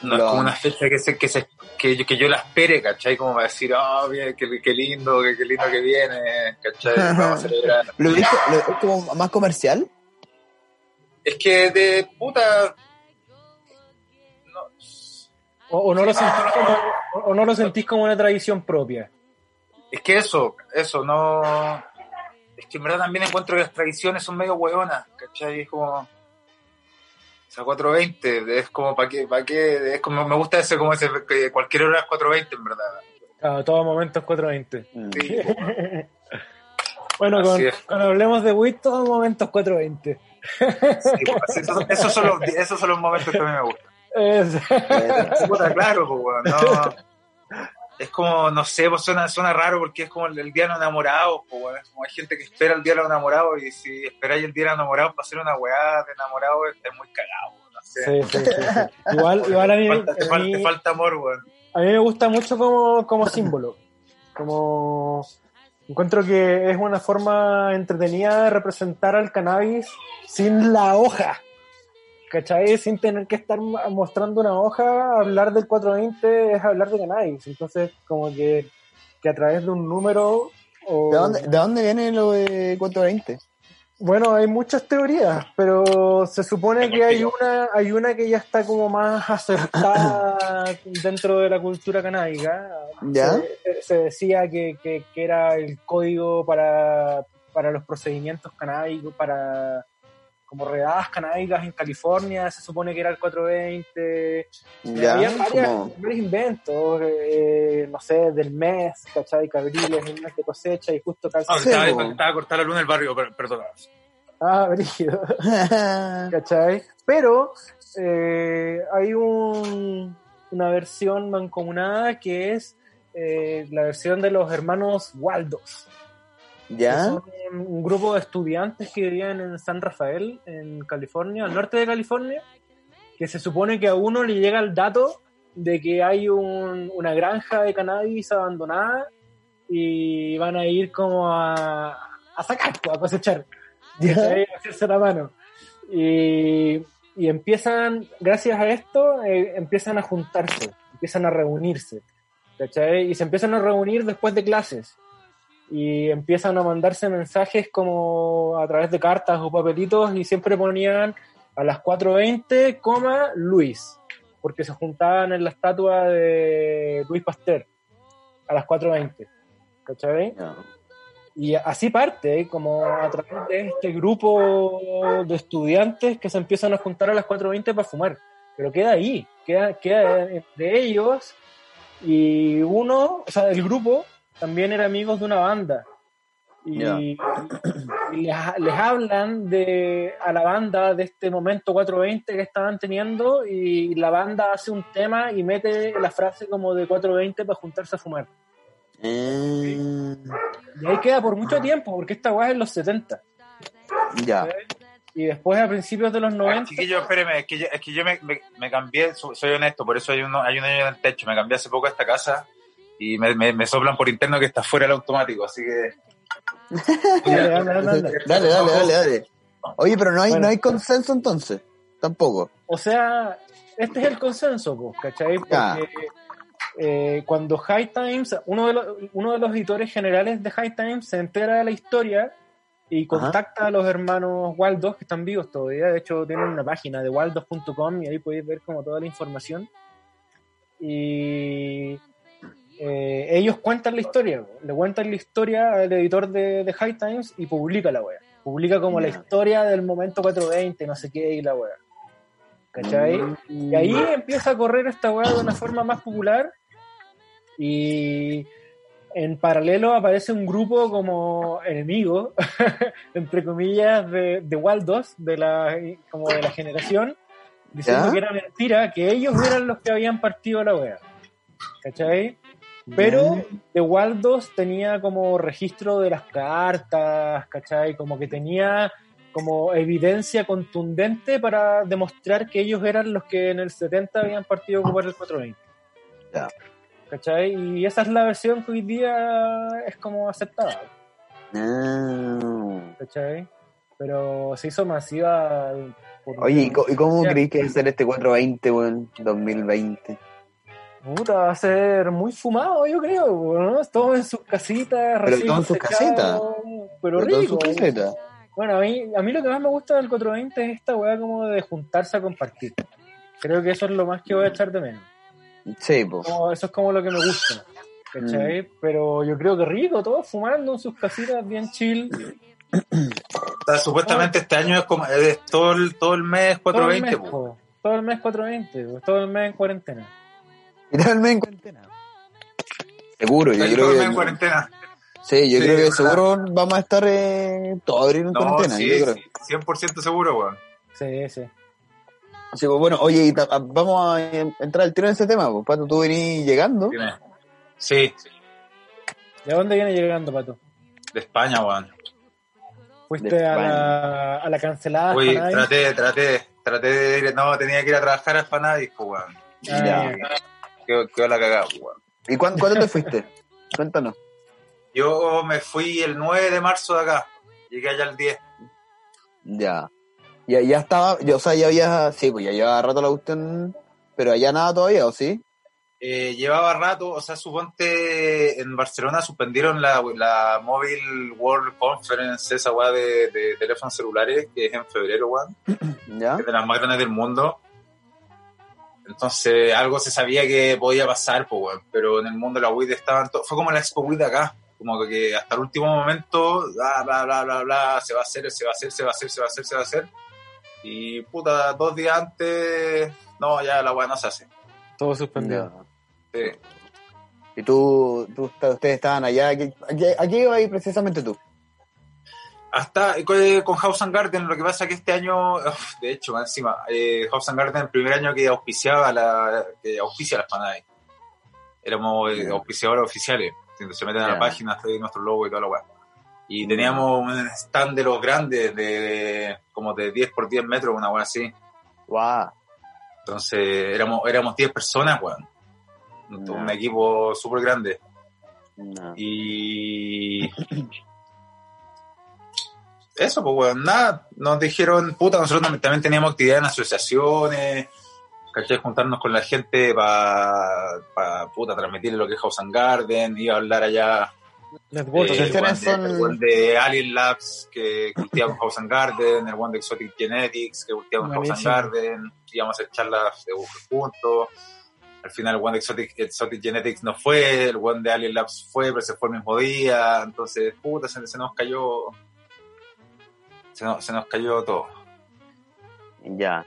no es como una fecha que se, que se, que yo, que yo la espere, ¿cachai? Como para decir, oh, bien, qué, qué lindo, qué, qué lindo que viene, ¿cachai? [laughs] Vamos a celebrar. ¿Lo viste? ¿Lo- ¿Es como más comercial? Es que de puta. No, ¿O, o no, lo sentís como, o no lo sentís como una tradición propia? es que eso, eso, no. Es que en verdad también encuentro que las tradiciones son medio hueonas, ¿cachai? Es como. O sea, 420, es como, ¿para qué? ¿Para qué? Es como, me gusta ese, como ese, que cualquier hora es 420, en verdad. Claro, todo momento es 420. Mm. Sí, [laughs] Bueno, con, Así es. cuando hablemos de WIT, todo momento es 420. sí, pues, esos, esos son los, esos son los momentos que a mí me gustan. [laughs] Es- Puta, claro, pues, no. Es como, no sé, pues suena, suena raro porque es como el, el día de los enamorados, pues. Es como hay gente que espera el día de los enamorados y si esperáis el día de los enamorados para hacer una weá de enamorado, es muy cagado, no sé. sí, sí, sí. Igual, [laughs] igual a, mí, Te falta, te a falta- mí- te falta amor, weón. a mí me gusta mucho como, como símbolo. Como encuentro que es una forma entretenida de representar al cannabis sin la hoja. ¿Cachai? Sin tener que estar mo- mostrando una hoja, hablar del 420 es hablar de cannabis. Entonces, como que, que a través de un número o... ¿De dónde, ¿De dónde viene lo de 420? Bueno, hay muchas teorías, pero se supone que hay una, hay una que ya está como más acertada [coughs] dentro de la cultura canábica. ¿Ya? Se, se decía que, que- que era el código para, para los procedimientos canábicos, para como redadas canábicas en California, se supone que era el 420. ¿Ya? Había varias- Como- varios inventos, eh, no sé, del mes, ¿cachai? Cabriles, el mes de cosecha y justo calza. Ah, Sí, estaba, estaba a cortar la luna del barrio, per- perdón. Ah, brígido. [laughs] ¿cachai? Pero eh, hay un, una versión mancomunada que es eh, la versión de los hermanos Waldos. ¿Ya? Son un, grupo de estudiantes que vivían en San Rafael, en California, al norte de California, que se supone que a uno le llega el dato de que hay un- una granja de cannabis abandonada y van a ir como a, a sacar, a cosechar. ¿Ya? A hacerse la mano. Y, y empiezan, gracias a esto, eh, empiezan a juntarse, empiezan a reunirse. ¿cachai? Y se empiezan a reunir después de clases. Y empiezan a mandarse mensajes como a través de cartas o papelitos y siempre ponían a las 4.20, coma, Luis. Porque se juntaban en la estatua de Luis Pasteur a las 4.20. ¿Cachai? Ya. Y así parte, ¿eh? como a través de este grupo de estudiantes que se empiezan a juntar a las 4.20 para fumar. Pero queda ahí, queda, queda entre ellos y uno, o sea, el grupo también era amigos de una banda. Y, les, les hablan de, a la banda de este momento 420 que estaban teniendo y la banda hace un tema y mete la frase como de 420 para juntarse a fumar. Eh, Y ahí queda por mucho tiempo, porque esta weá es en los 70. ya. Y después a principios de los Ah, 90. chiquillo, espéreme, es que yo, es que yo me, me, me cambié, so- soy honesto, por eso hay, uno, hay un año en el techo, me cambié hace poco a esta casa y me, me, me soplan por interno que está fuera el automático, así que [laughs] Dale, dale, dale, dale. Dale, dale. Oye, pero no hay, Bueno. no hay consenso entonces. Tampoco. O sea, este es el consenso, pues, ¿cachai? Porque Ya. eh, cuando High Times, uno de, los, uno de los editores generales de High Times se entera de la historia y contacta a los hermanos Waldos, que están vivos todavía. De hecho, tienen una página de waldos.com y ahí podéis ver como toda la información. Y eh, ellos cuentan la historia, le cuentan la historia al editor de, de High Times y publica la wea. Publica como la historia del momento 420, no sé qué, y la wea. ¿Cachai? Y ahí empieza a correr esta weá de una forma más popular. Y en paralelo aparece un grupo como enemigo, [laughs] entre comillas, de, de Waldos, de la, como de la generación, diciendo ¿Ya? que era mentira, que ellos eran los que habían partido la wea. ¿Cachai? Pero de Waldos tenía como registro de las cartas, ¿cachai? Como que tenía como evidencia contundente para demostrar que ellos eran los que en el 70 habían partido a ocupar el 420. Ya. ¿Cachai? Y esa es la versión que hoy día es como aceptada, Ah. ¿cachai? Pero se hizo masiva. por- Oye, ¿y, co- y cómo creéis que va a ser este 420, weón? 2020. Puta, va a ser muy fumado, yo creo, ¿no? Todos en sus casitas, recién todos en sus casitas. Pero Pero todo en rico. su caseta. Bueno, a mí, a mí lo que más me gusta del 420 es esta weá como de juntarse a compartir. Creo que eso es lo más que voy a echar de menos. Sí, pues. Eso es como lo que me gusta. ¿Cachai? Mm. Pero yo creo que rico, todos fumando en sus casitas bien chill. o sea, supuestamente este año es como es todo el, todo el mes Todo el 420, mes, po. po. todo el mes 420, po. todo el mes en cuarentena. También en cuarentena. Seguro, yo creo el mes en que. cuarentena. Sí, yo Sí, creo que verdad. seguro vamos a estar eh, todo abril en No, cuarentena. sí, yo creo. sí, 100% seguro, weón. Sí, sí. Así que bueno, oye, y vamos a eh, entrar al tiro en ese tema, pues, Pato, tú venís llegando. Sí, ¿De dónde viene llegando, Pato? de España, weón. ¿Fuiste De a España. la, a la cancelada? Uy, traté, traté, traté de ir, no, tenía que ir a trabajar a Fanadis, pues, weón. Ah. Quedó, quedó la cagada, pues, weón. ¿Y cuándo, cuándo te fuiste? [laughs] Cuéntanos. Yo me fui el 9 de marzo de acá. Llegué allá el 10. Ya. Ya, ya estaba, ya, o sea, ya había, sí, pues ya llevaba rato la cuestión, pero allá nada todavía, ¿o sí? Eh, llevaba rato, o sea, suponte en Barcelona suspendieron la, la Mobile World Conference, esa weá de, de teléfonos celulares, que es en febrero, weón, [clears throat] Ya. que es de las más grandes del mundo. Entonces, algo se sabía que podía pasar, pues, weón, pero en el mundo de la WID estaban to- fue como la Expo WID acá, como que hasta el último momento, bla, bla, bla, bla, bla, se va a hacer, se va a hacer, se va a hacer, se va a hacer, se va a hacer. Y puta, dos días antes, no, ya la weá no se hace. Todo suspendido. Sí. Y tú, tú, ustedes estaban allá, ¿a qué, a qué- a qué iba ahí precisamente tú? Hasta eh, con House and Garden, lo que pasa que este año, de hecho, encima, eh, House and Garden el primer año que auspiciaba la, que auspicia las panadas. Éramos eh, auspiciadores oficiales. Se meten a la página, está ahí nuestro logo y toda la weá. Y teníamos un stand de los grandes, de como de 10 por 10 metros, una weá así. Guau. Entonces éramos, éramos 10 personas, weón. Un, equipo súper grande. No. Y. Eso, pues, weón, nada. Nos dijeron, puta, nosotros también teníamos actividad en asociaciones, ¿cachai? Juntarnos con la gente para, pa, puta, transmitirle lo que es House and Garden, iba a hablar allá. Network. eh, el one de- el Alien Labs, que cultiva con House and Garden, el one de Exotic Genetics, que cultiva con House and. Garden, íbamos a hacer charlas de juntos. Al final el one de Exotic, Exotic Genetics no fue, el one de Alien Labs fue, pero se fue el mismo día, entonces, puta, se, se nos cayó, se nos, se nos cayó todo. Ya.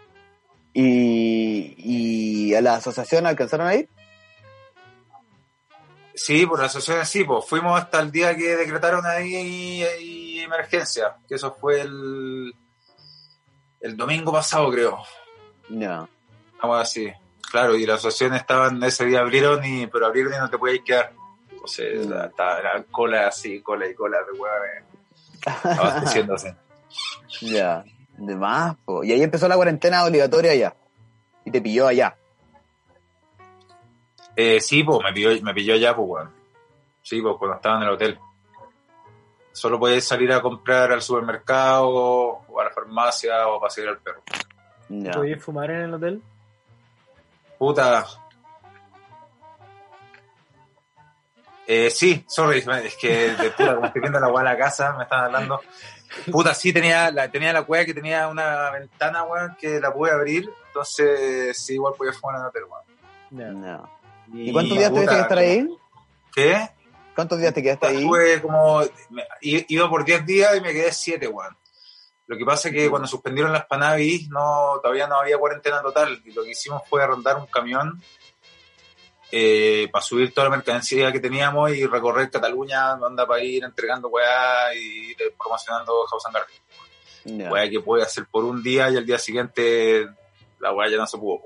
¿Y, ¿Y a la asociación alcanzaron a ir? Sí, por la asociación sí, pues fuimos hasta el día que decretaron ahí, ahí emergencia, que eso fue el, el domingo pasado, creo. No. Vamos así. Claro, y las asociaciones estaban, ese día abrieron, y, pero abrieron y no te podías quedar. Entonces, Mm. la- la cola así, cola y cola de hueones [laughs] abasteciéndose. Ya. De más, po. Y ahí empezó la cuarentena obligatoria allá. Y te pilló allá. Eh, sí, pues me pilló, me pilló ya, pues, weón. Sí, pues cuando estaba en el hotel. Solo podías salir a comprar al supermercado o a la farmacia o a pasear al perro. Ya. ¿Podías fumar en el hotel? Puta. Eh, sí, sorry, [laughs] es que de puta, como estoy viendo la weá de la casa, me están hablando. Puta, sí, tenía la, tenía la weá que tenía una ventana, weón, que la pude abrir, entonces sí, igual podía fumar en el hotel, weón. Ya. ¿Y cuántos días tuviste puta, que estar ahí? ¿Qué? ¿Cuántos días te quedaste ahí? Estuve como, iba por 10 días y me quedé 7, weón. Lo que pasa es que cuando suspendieron las Panavis, no, todavía no había cuarentena total. Y lo que hicimos fue arrendar un camión eh, para subir toda la mercancía que teníamos y recorrer Cataluña, onda para ir entregando weá y ir promocionando House and Garden. Ya. Weá que puede hacer por un día y al día siguiente la weá ya no se pudo.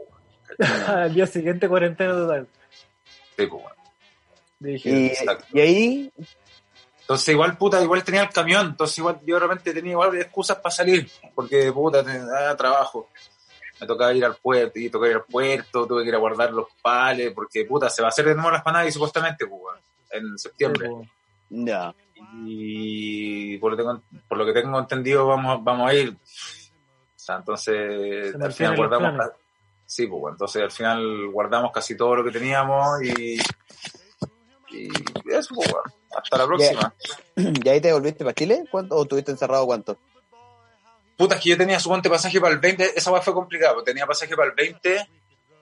[laughs] Al día siguiente cuarentena total. Sí, pues. Dije, Y, ahí, Entonces igual, puta, igual tenía el camión, entonces igual yo de repente tenía igual excusas para salir, porque puta, tenía trabajo. Me tocaba ir al puerto, y tocaba ir al puerto, tuve que ir a guardar los pales, porque puta, se va a hacer de nuevo las panadas supuestamente, pues, weón, en septiembre. pues, ya. Y por lo, tengo- por lo que tengo entendido vamos, vamos a ir. O sea, entonces Se al final guardamos... Sí, pues entonces al final guardamos casi todo lo que teníamos y... Y eso, pues hasta la próxima. [clears throat] ¿Y ahí te volviste para Chile? ¿Cuánto, ¿O estuviste encerrado cuánto? Puta, es que yo tenía suponte pasaje para el 20, esa weá fue complicado, porque tenía pasaje para el 20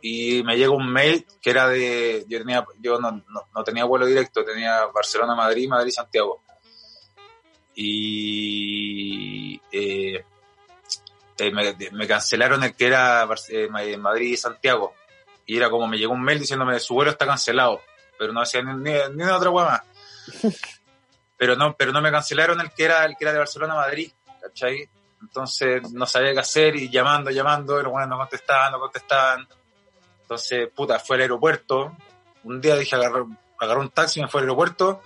y me llegó un mail que era de, yo tenía, yo no, no, no tenía vuelo directo, tenía Barcelona, Madrid, Madrid, Santiago. Y eh, eh, me, me cancelaron el que era eh, Ma- Madrid, Santiago. Y era como me llegó un mail diciéndome su vuelo está cancelado, pero no hacía ni, ni, ni una otra weá más. [laughs] Pero no, pero no me cancelaron el que era el que era de Barcelona, Madrid, ¿cachai? Entonces no sabía qué hacer y llamando, llamando, y los buenos no contestaban, no contestaban. Entonces, puta, fue al aeropuerto. Un día dije, agarré, agarré un taxi, me fue al aeropuerto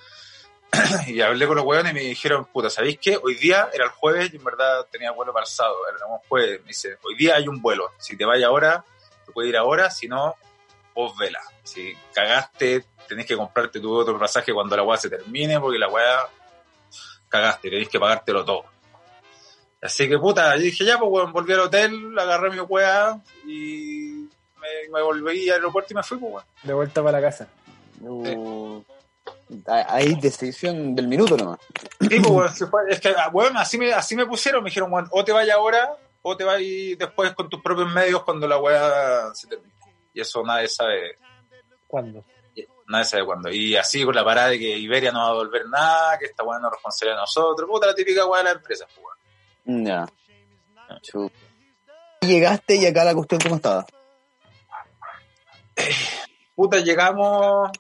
[clears throat] y hablé con los hueones y me dijeron, puta, ¿sabéis qué? Hoy día era el jueves y en verdad tenía vuelo para el sábado, era un jueves. Me dice, hoy día hay un vuelo. Si te vayas ahora, te puedes ir ahora, si no, vos vela. Si cagaste, tenés que comprarte tu otro pasaje cuando la weá se termine, porque la weá cagaste, tenés que pagártelo todo. Así que puta, yo dije ya, pues weón, volví al hotel, agarré mi weá y me, me volví al aeropuerto y me fui, pues weón. de vuelta para la casa. Uh, Hay decisión del minuto nomás. Sí, pues, weón, se fue. es que, ah, weón, así me, así me pusieron, me dijeron, weón, o te vayas ahora, o te vas después con tus propios medios cuando la weá se termine. Y eso nadie sabe, ¿Cuándo? nadie sabe cuándo. Y así con la parada de que Iberia no va a devolver nada, que esta weá no es responsabilidad de nosotros, puta, la típica weá de la empresa, pues, weón. Ya. Llegaste y acá la cuestión cómo estaba. Puta, llegamos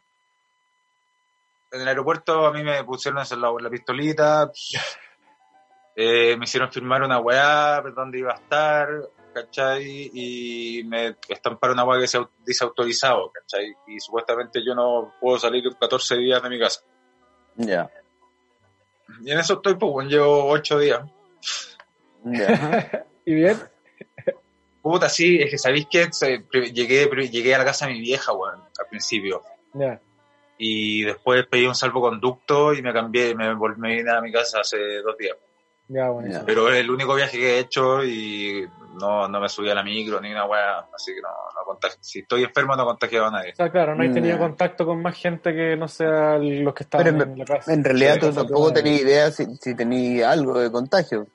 en el aeropuerto, a mí me pusieron esa- la, la pistolita, eh, me hicieron firmar una weá, por dónde iba a estar, ¿cachai? Y me estamparon una weá que se dice autorizado, ¿cachai? Y supuestamente yo no puedo salir 14 días de mi casa. Ya. Y en eso estoy, pues, llevo 8 días. [laughs] ¿Y bien? Puta, sí, es que sabéis que llegué, llegué a la casa de mi vieja, weón, al principio. Ya. Y después pedí un salvoconducto y me cambié, me volví me vine a mi casa hace dos días. Ya, bueno. Ya. Pero es el único viaje que he hecho y no, no me subí a la micro ni una weá, así que no, no contagio. Si estoy enfermo no contagiado a nadie. O sea, claro, no he tenido Ya. contacto con más gente que no sea los que estaban Pero en la casa. En realidad Sí, tú tampoco tenías idea si, si tenías algo de contagio.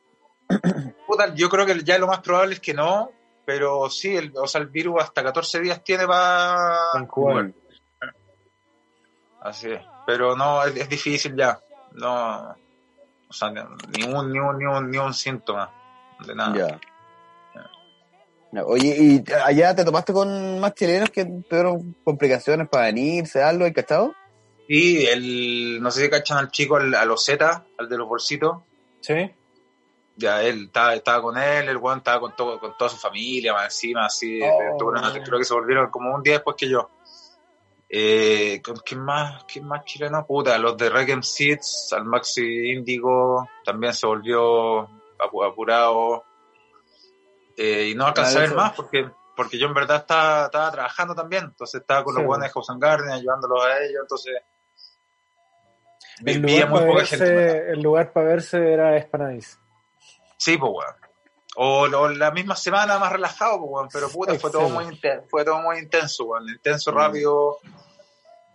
Puta, yo creo que ya lo más probable es que no, pero sí, el, o sea, el virus hasta 14 días tiene para... Así es. Pero no, es, es difícil ya. No, o sea, ni un, ni un, ni un, ni un síntoma de nada. Ya. Oye, ¿y allá te topaste con más chilenos que tuvieron complicaciones para venirse, algo, ¿hay cachado? Y el, no sé si cachan al chico, al, a los Z, al de los bolsitos. ¿Sí? Ya él estaba, estaba con él, el weón estaba con, todo, con toda su familia, más encima, así. Oh. una- creo que se volvieron como un día después que yo. Eh, ¿con ¿Quién más? ¿Quién más chileno? Puta, los de Requiem Seeds, al Maxi Índigo, también se volvió apu- apurado. Eh, y no alcanza a ver más porque porque yo en verdad estaba, estaba trabajando también, entonces estaba con Sí, los bueno. buenos de House and Garden, ayudándolos a ellos, entonces El lugar, muy para poca gente. verse, el lugar para verse era Espanadís. Sí, pues, weón. O, o la misma semana más relajado, pues, weón. Pero puta, fue todo muy intenso, fue todo muy intenso, weón. Intenso, Mm. rápido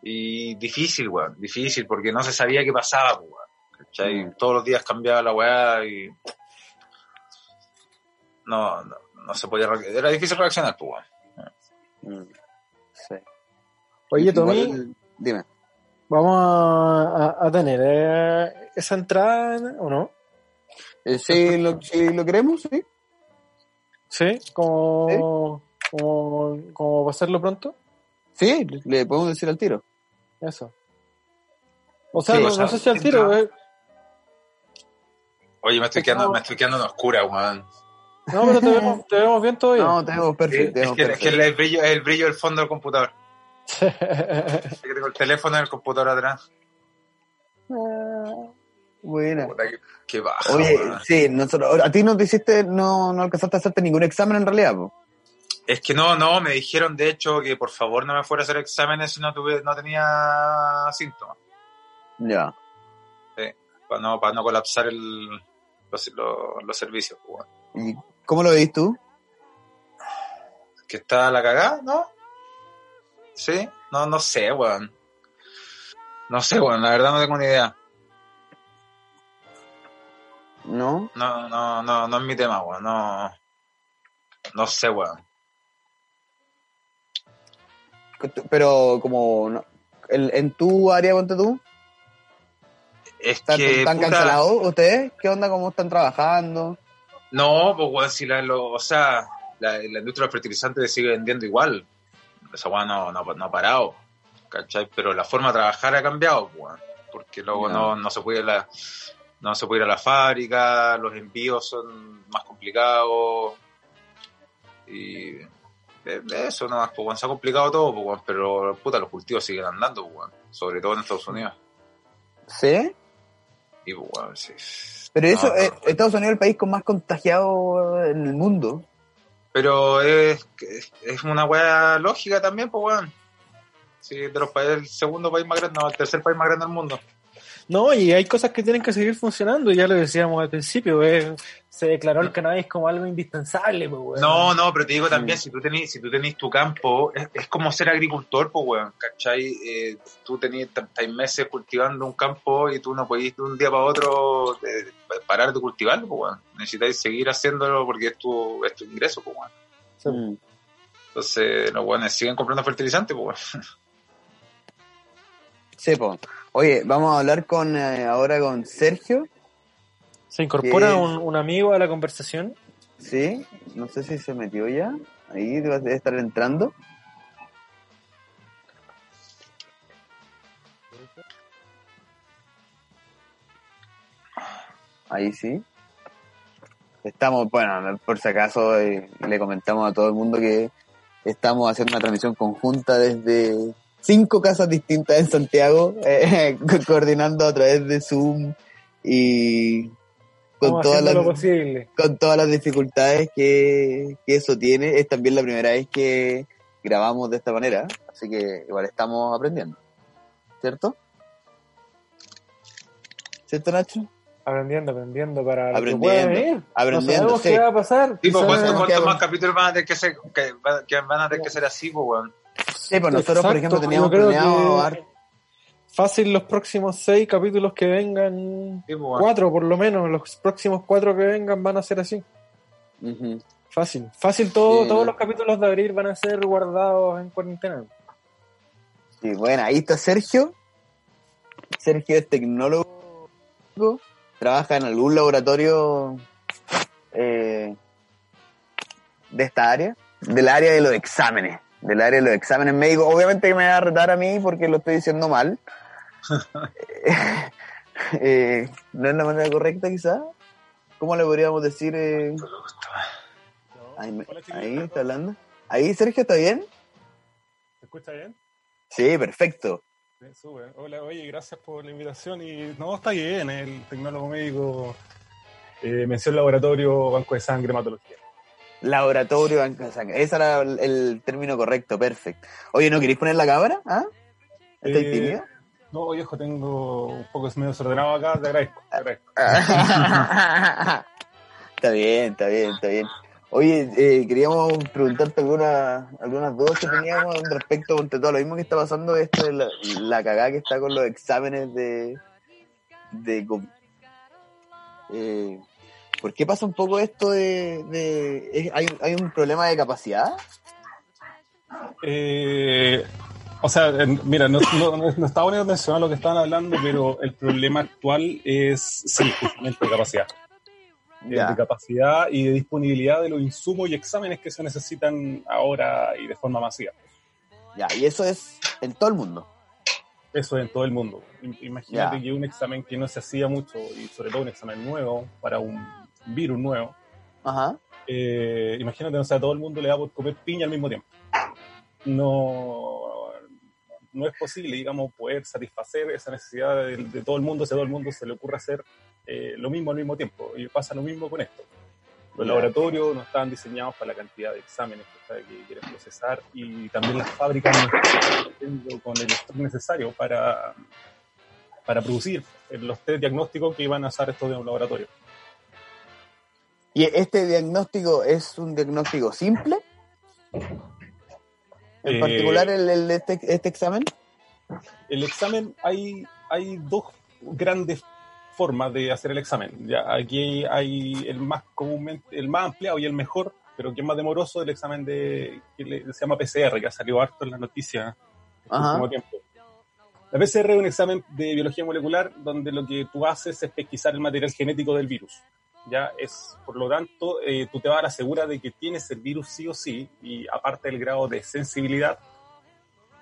y difícil, weón. Difícil, porque no se sabía qué pasaba, pues, weón. ¿Cachai? Mm. Todos los días cambiaba la weá y. No, no, no se podía. re- Era difícil reaccionar, pues, weón. Mm, Sí. Oye, Tommy, dime. ¿vamos a, a- a tener eh, esa entrada o no? Eh, si, lo, si lo queremos, sí. ¿Sí? ¿Como, como, como pasarlo pronto? Sí, le podemos decir al tiro. Eso. O sea, Sí, no, o sea, no sé si al tiro. eh. Oye, me estoy quedando, me estoy quedando en oscura, weón. No, pero te vemos, te vemos bien todavía. No, tenemos perfecto. Es que, es que el, brillo, es el brillo del fondo del computador. [laughs] Es que tengo el teléfono en el computador atrás. Buena. Qué, qué baja, Oye, weón. sí, nosotros, a ti no te hiciste, no, no alcanzaste a hacerte ningún examen en realidad, po. Es que no, no, me dijeron de hecho que por favor no me fuera a hacer exámenes si no, tuve, no tenía síntomas. Ya. Para no, para no colapsar el, los, los, los servicios. ¿Y cómo lo veis tú? Que está la cagada, ¿no? Sí, no, no sé, weón. No sé, weón, la verdad no tengo ni idea. ¿No? No, no, no, no es mi tema, weón. No, no sé, weón. Pero como, no- el- en tu área, ponte tú, Es ¿están, que. están puta, cancelados ustedes? ¿Qué onda? ¿Cómo están trabajando? No, pues weón, si la, lo- o sea, la, la industria del fertilizante sigue vendiendo igual. Esa weón no, no, no ha parado. ¿Cachai? Pero la forma de trabajar ha cambiado, weón. Porque luego no, no se puede la, no se puede ir a la fábrica, los envíos son más complicados. Y eso nomás, pues se ha complicado todo, pues pero puta, los cultivos siguen andando, pues. Sobre todo en Estados Unidos. ¿Sí? Y pues sí. Pero eso, No, eh. Estados Unidos es el país con más contagiados en el mundo. Pero es, es una weá lógica también, pues weón. Sí, de los países, el segundo país más grande, no, el tercer país más grande del mundo. No, y hay cosas que tienen que seguir funcionando, ya lo decíamos al principio, eh, se declaró el cannabis como algo indispensable, pues, weón. No, no, pero te digo también, si tú tenés, si tú tenés tu campo, es, es como ser agricultor, pues weón, ¿cachai? Eh, tú tenés tantos meses cultivando un campo y tú no podés de un día para otro eh, parar de cultivarlo, pues weón. Necesitáis seguir haciéndolo porque es tu, es tu ingreso, pues weón. Sí. Entonces, los weones siguen comprando fertilizantes, pues weón. [laughs] Sí, po. Oye, vamos a hablar con eh, ahora con Sergio. Se incorpora un, un amigo a la conversación. Sí, no sé si se metió ya. Ahí debe debe estar entrando. Ahí sí. Estamos, bueno, por si acaso eh, le comentamos a todo el mundo que estamos haciendo una transmisión conjunta desde cinco casas distintas en Santiago, eh, [laughs] co- coordinando a través de Zoom y con todas las posible. con todas las dificultades que, que eso tiene. Es también la primera vez que grabamos de esta manera, así que igual estamos aprendiendo. ¿Cierto? ¿Cierto, Nacho? Aprendiendo, aprendiendo para lo que Aprendiendo, pueda venir. aprendiendo, no sabemos sí. qué va a pasar. Sí, pues, quizás- ¿cuántos, más capítulos van a tener que ser, que, va- que van a tener que ser así, pues weón? Sí, pues nosotros, por Exacto, ejemplo, teníamos planeado... que Fácil los próximos seis capítulos que vengan, Sí, pues, cuatro por lo menos, los próximos cuatro que vengan van a ser así. Fácil, fácil todo, Sí, todos los capítulos de abril van a ser guardados en cuarentena. Sí, bueno, ahí está Sergio. Sergio es tecnólogo, trabaja en algún laboratorio eh, de esta área, del área de los exámenes, del área de los exámenes médicos. Obviamente que me va a retar a mí porque lo estoy diciendo mal. [laughs] Eh, no es la manera correcta quizá. ¿Cómo le podríamos decir? eh? Ahí, me- ahí está hablando. Ahí, Sergio, ¿está bien? ¿Se escucha bien? Sí, perfecto. Sí, súper. Hola, oye, gracias por la invitación. Y no, está bien, el tecnólogo médico, eh, mención laboratorio, banco de sangre, hematología. Laboratorio Banco de Sangre. Ese era el, el término correcto, perfecto. Oye, ¿no queréis poner la cámara? ¿Ah? ¿Estáis Eh, tímido? No, viejo, tengo un poco medio desordenado acá, te agradezco. Te agradezco. [laughs] está bien, está bien, está bien. Oye, eh, queríamos preguntarte algunas, algunas dudas que teníamos respecto a todo lo mismo que está pasando, esto de la, la cagada que está con los exámenes de, de. Eh, ¿Por qué pasa un poco esto de... de- es- hay, ¿Hay un problema de capacidad? Eh, o sea, mira, no, no, no- no está bueno mencionar lo que estaban hablando, pero el problema actual es, sí, justamente de capacidad. De capacidad y de disponibilidad de los insumos y exámenes que se necesitan ahora y de forma masiva. Ya, y eso es en todo el mundo. Eso en todo el mundo. Im- Imagínate que un examen que no se hacía mucho, y sobre todo un examen nuevo, para un virus nuevo, Ajá. eh, imagínate, o sea, todo el mundo le da por comer piña al mismo tiempo. No, no es posible, digamos, poder satisfacer esa necesidad de, de todo el mundo, si a todo el mundo se le ocurre hacer eh, lo mismo al mismo tiempo. Y pasa lo mismo con esto. Los laboratorios no están diseñados para la cantidad de exámenes que, quieren procesar y también las fábricas no están con el stock necesario para, para producir los test diagnósticos que iban a hacer estos de un laboratorio. ¿Y este diagnóstico es un diagnóstico simple? En Eh, particular el, el- este, este examen. el examen hay, hay dos grandes formas de hacer el examen. Ya, aquí hay el más comúnmente, el más ampliado y el mejor, pero que es más demoroso, el examen de que le- se llama PCR, que ha salido harto en las noticias Ajá. último tiempo. La PCR es un examen de biología molecular donde lo que tú haces es pesquisar el material genético del virus. Ya es, por lo tanto, eh, tú te vas a la segura de que tienes el virus sí o sí, y aparte del grado de sensibilidad,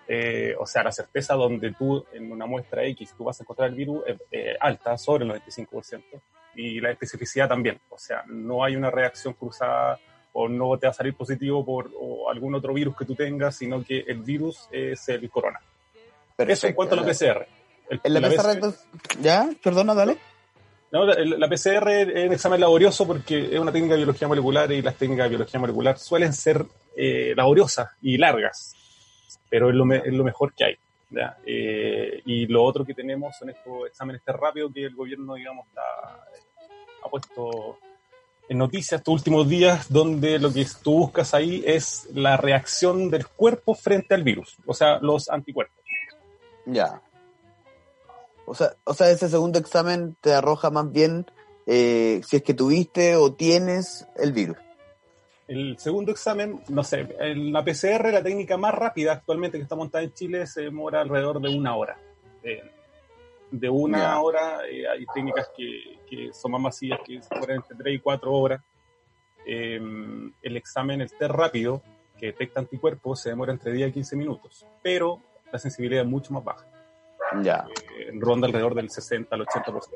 eh, o sea, la certeza donde tú en una muestra X tú vas a encontrar el virus es eh, alta, sobre el 95%, y la especificidad también, o sea, no hay una reacción cruzada o no te va a salir positivo por algún otro virus que tú tengas, sino que el virus es el corona. Eso en cuanto a la PCR. El- En la PCR, PCR entonces- ¿Ya? Perdona, dale. No, la, PCR es un examen laborioso porque es una técnica de biología molecular y las técnicas de biología molecular suelen ser eh, laboriosas y largas, pero es lo, me- es lo mejor que hay. ¿ya? Eh, y lo otro que tenemos son estos exámenes test rápidos que el gobierno, digamos, está, ha puesto en noticias estos últimos días, donde lo que tú buscas ahí es la reacción del cuerpo frente al virus, o sea, los anticuerpos. Ya. O sea, o sea, ese segundo examen te arroja más bien eh, si es que tuviste o tienes el virus. El segundo examen, no sé, en la PCR, la técnica más rápida actualmente que está montada en Chile, se demora alrededor de una hora. Eh, de una hora, eh, hay técnicas que, que son más masivas, que se demoran entre 3 y 4 horas. El examen, el test rápido, que detecta anticuerpos, se demora entre 10 y 15 minutos, pero la sensibilidad es mucho más baja, Ya. eh, ronda alrededor del 60 al 80%.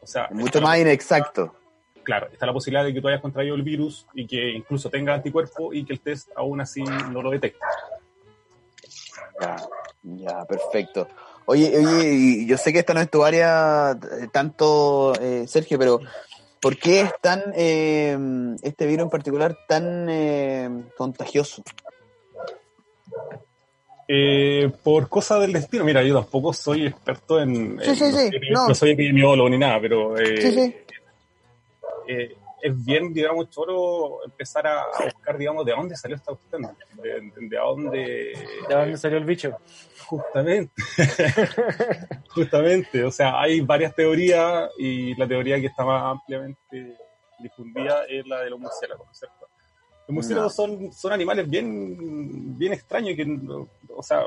O sea, Mucho más inexacto. claro, está la posibilidad de que tú hayas contraído el virus y que incluso tenga anticuerpo y que el test aún así no lo detecte. Ya, ya, perfecto. Oye, oye, yo sé que esta no es tu área eh, tanto, eh, Sergio, pero ¿por qué es tan, eh, este virus en particular, tan eh, contagioso? Eh, por cosa del destino, mira, yo tampoco soy experto en. Sí, en- sí, no, sí, soy, no. no soy epidemiólogo ni nada, pero eh, Sí, sí. eh, es bien, digamos, choro empezar a, a buscar, digamos, de dónde salió esta cuestión, de, de- de dónde. ¿De dónde salió el bicho? Justamente. [laughs] Justamente. O sea, hay varias teorías y la teoría que está más ampliamente difundida es la de los murciélagos, ¿no es ¿cierto? Los murciélagos son, son animales bien, bien extraños y que, o sea,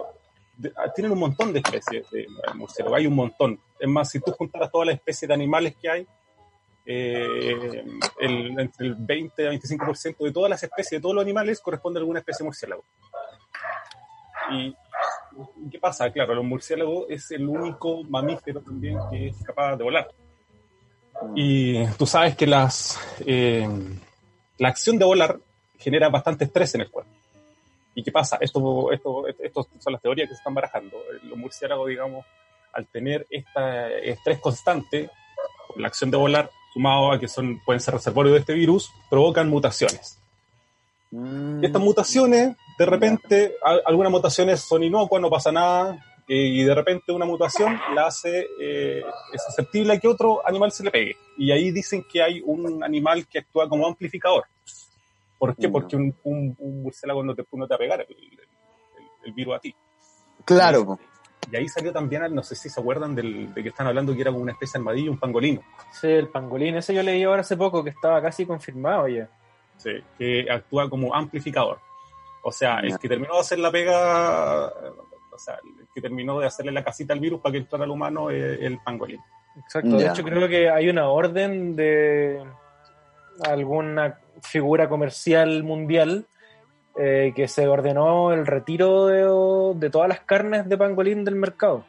de- ah, tienen un montón de especies de murciélagos. Hay un montón. Es más, si tú juntaras todas las especies de animales que hay, eh, el, entre el 20 a 25% de todas las especies, de todos los animales, corresponde a alguna especie de murciélago. ¿y ¿qué pasa? Claro, los murciélagos es el único mamífero también que es capaz de volar. Y tú sabes que las, eh, la acción de volar genera bastante estrés en el cuerpo. ¿Y qué pasa? Esto, esto, esto son las teorías que se están barajando. Los murciélagos, digamos, al tener este estrés constante, la acción de volar, sumado a que son, pueden ser reservorios de este virus, provocan mutaciones. Mm, Y estas mutaciones, de repente, a- algunas mutaciones son inocuas, no pasa nada, y de repente una mutación la hace eh, es susceptible a que otro animal se le pegue. Y ahí dicen que hay un animal que actúa como amplificador. ¿Por qué? Porque un, un, un murciélago no te, no te va a pegar el, el- el- el virus a ti. Claro. Y ahí salió también, no sé si se acuerdan del, de que están hablando que era como una especie de armadillo, un pangolino. Sí, el pangolín, ese yo leí ahora hace poco que estaba casi confirmado ya. Sí, que actúa como amplificador. O sea, el que terminó de hacer la pega, o sea, el que terminó de hacerle la casita al virus para que entrara al humano es el pangolín. Exacto. De hecho, creo que hay una orden de alguna figura comercial mundial eh, que se ordenó el retiro de, de todas las carnes de pangolín del mercado.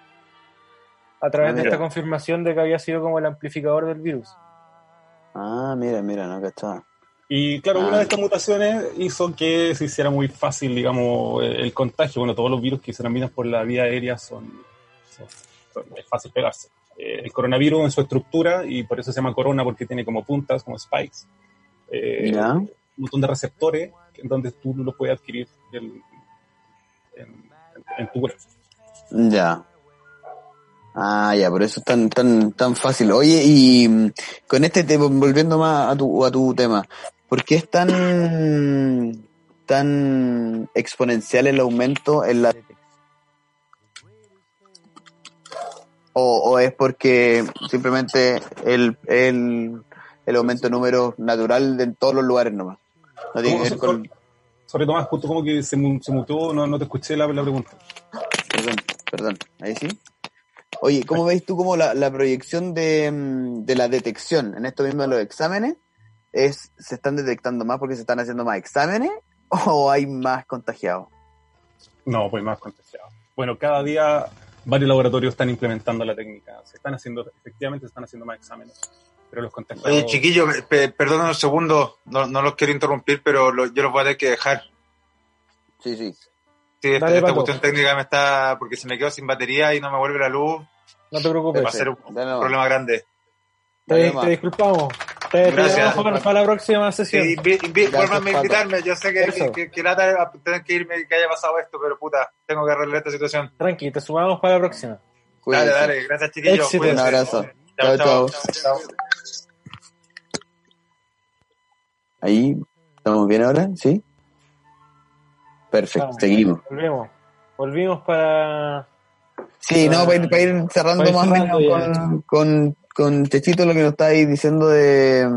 A través Ah, de mira. esta confirmación de que había sido como el amplificador del virus. Ah, mira, mira, no cachaba. Y claro, Ah. una de estas mutaciones hizo que se hiciera muy fácil, digamos, el, el contagio. Bueno, todos los virus que se transmiten por la vía aérea son, son- son- es fácil pegarse. Eh, el coronavirus en su estructura, y por eso se llama corona, porque tiene como puntas, como spikes, eh, un montón de receptores en donde tú lo puedes adquirir el- en, en tu cuerpo. Ya. Ah, ya, por eso es tan, tan, tan fácil. Oye, y mm, con este tema, volviendo más a tu, a tu tema, ¿por qué es tan, tan exponencial el aumento en la o, o es porque simplemente el, el, el aumento de números natural de en todos los lugares nomás? No tiene que ver con... Sobre Tomás, justo como que se, se mutó, no, no te escuché la, la pregunta. Perdón, perdón, ahí sí. Oye, ¿cómo ves tú como la, la proyección de, mm, de la detección en esto mismo de los exámenes? ¿Es, ¿Se están detectando más porque se están haciendo más exámenes o hay más contagiados? No, pues más contagiado. Bueno, cada día varios laboratorios están implementando la técnica. Se están haciendo, efectivamente, se están haciendo más exámenes. Pero los contagiados. Oye, chiquillo, pe- perdón unos segundos, no, no los quiero interrumpir, pero lo- yo los voy a tener que dejar. Sí, sí. Sí, esta, Dale, esta Paco. cuestión técnica me está. porque se me quedó sin batería y no me vuelve la luz, No te preocupes. va a ser un problema grande. Te, disculpamos. Te, Gracias. para, para la próxima Sí, sesión. Gracias, vuélvanme a invitarme. Yo sé que, que, que, que lata a tener que irme que haya pasado esto, pero puta, tengo que arreglar esta situación. Tranqui, te sumamos para la próxima. Cuídense. Dale, dale, gracias chiquillos. Un abrazo. Chao, Chao, chao. chao. Ahí, ¿estamos bien ahora? ¿Sí? Perfecto, seguimos. Volvemos. Volvimos para. Sí, no, para ir, para ir cerrando Para ir más o menos con, con, con Chechito lo que nos está ahí diciendo de,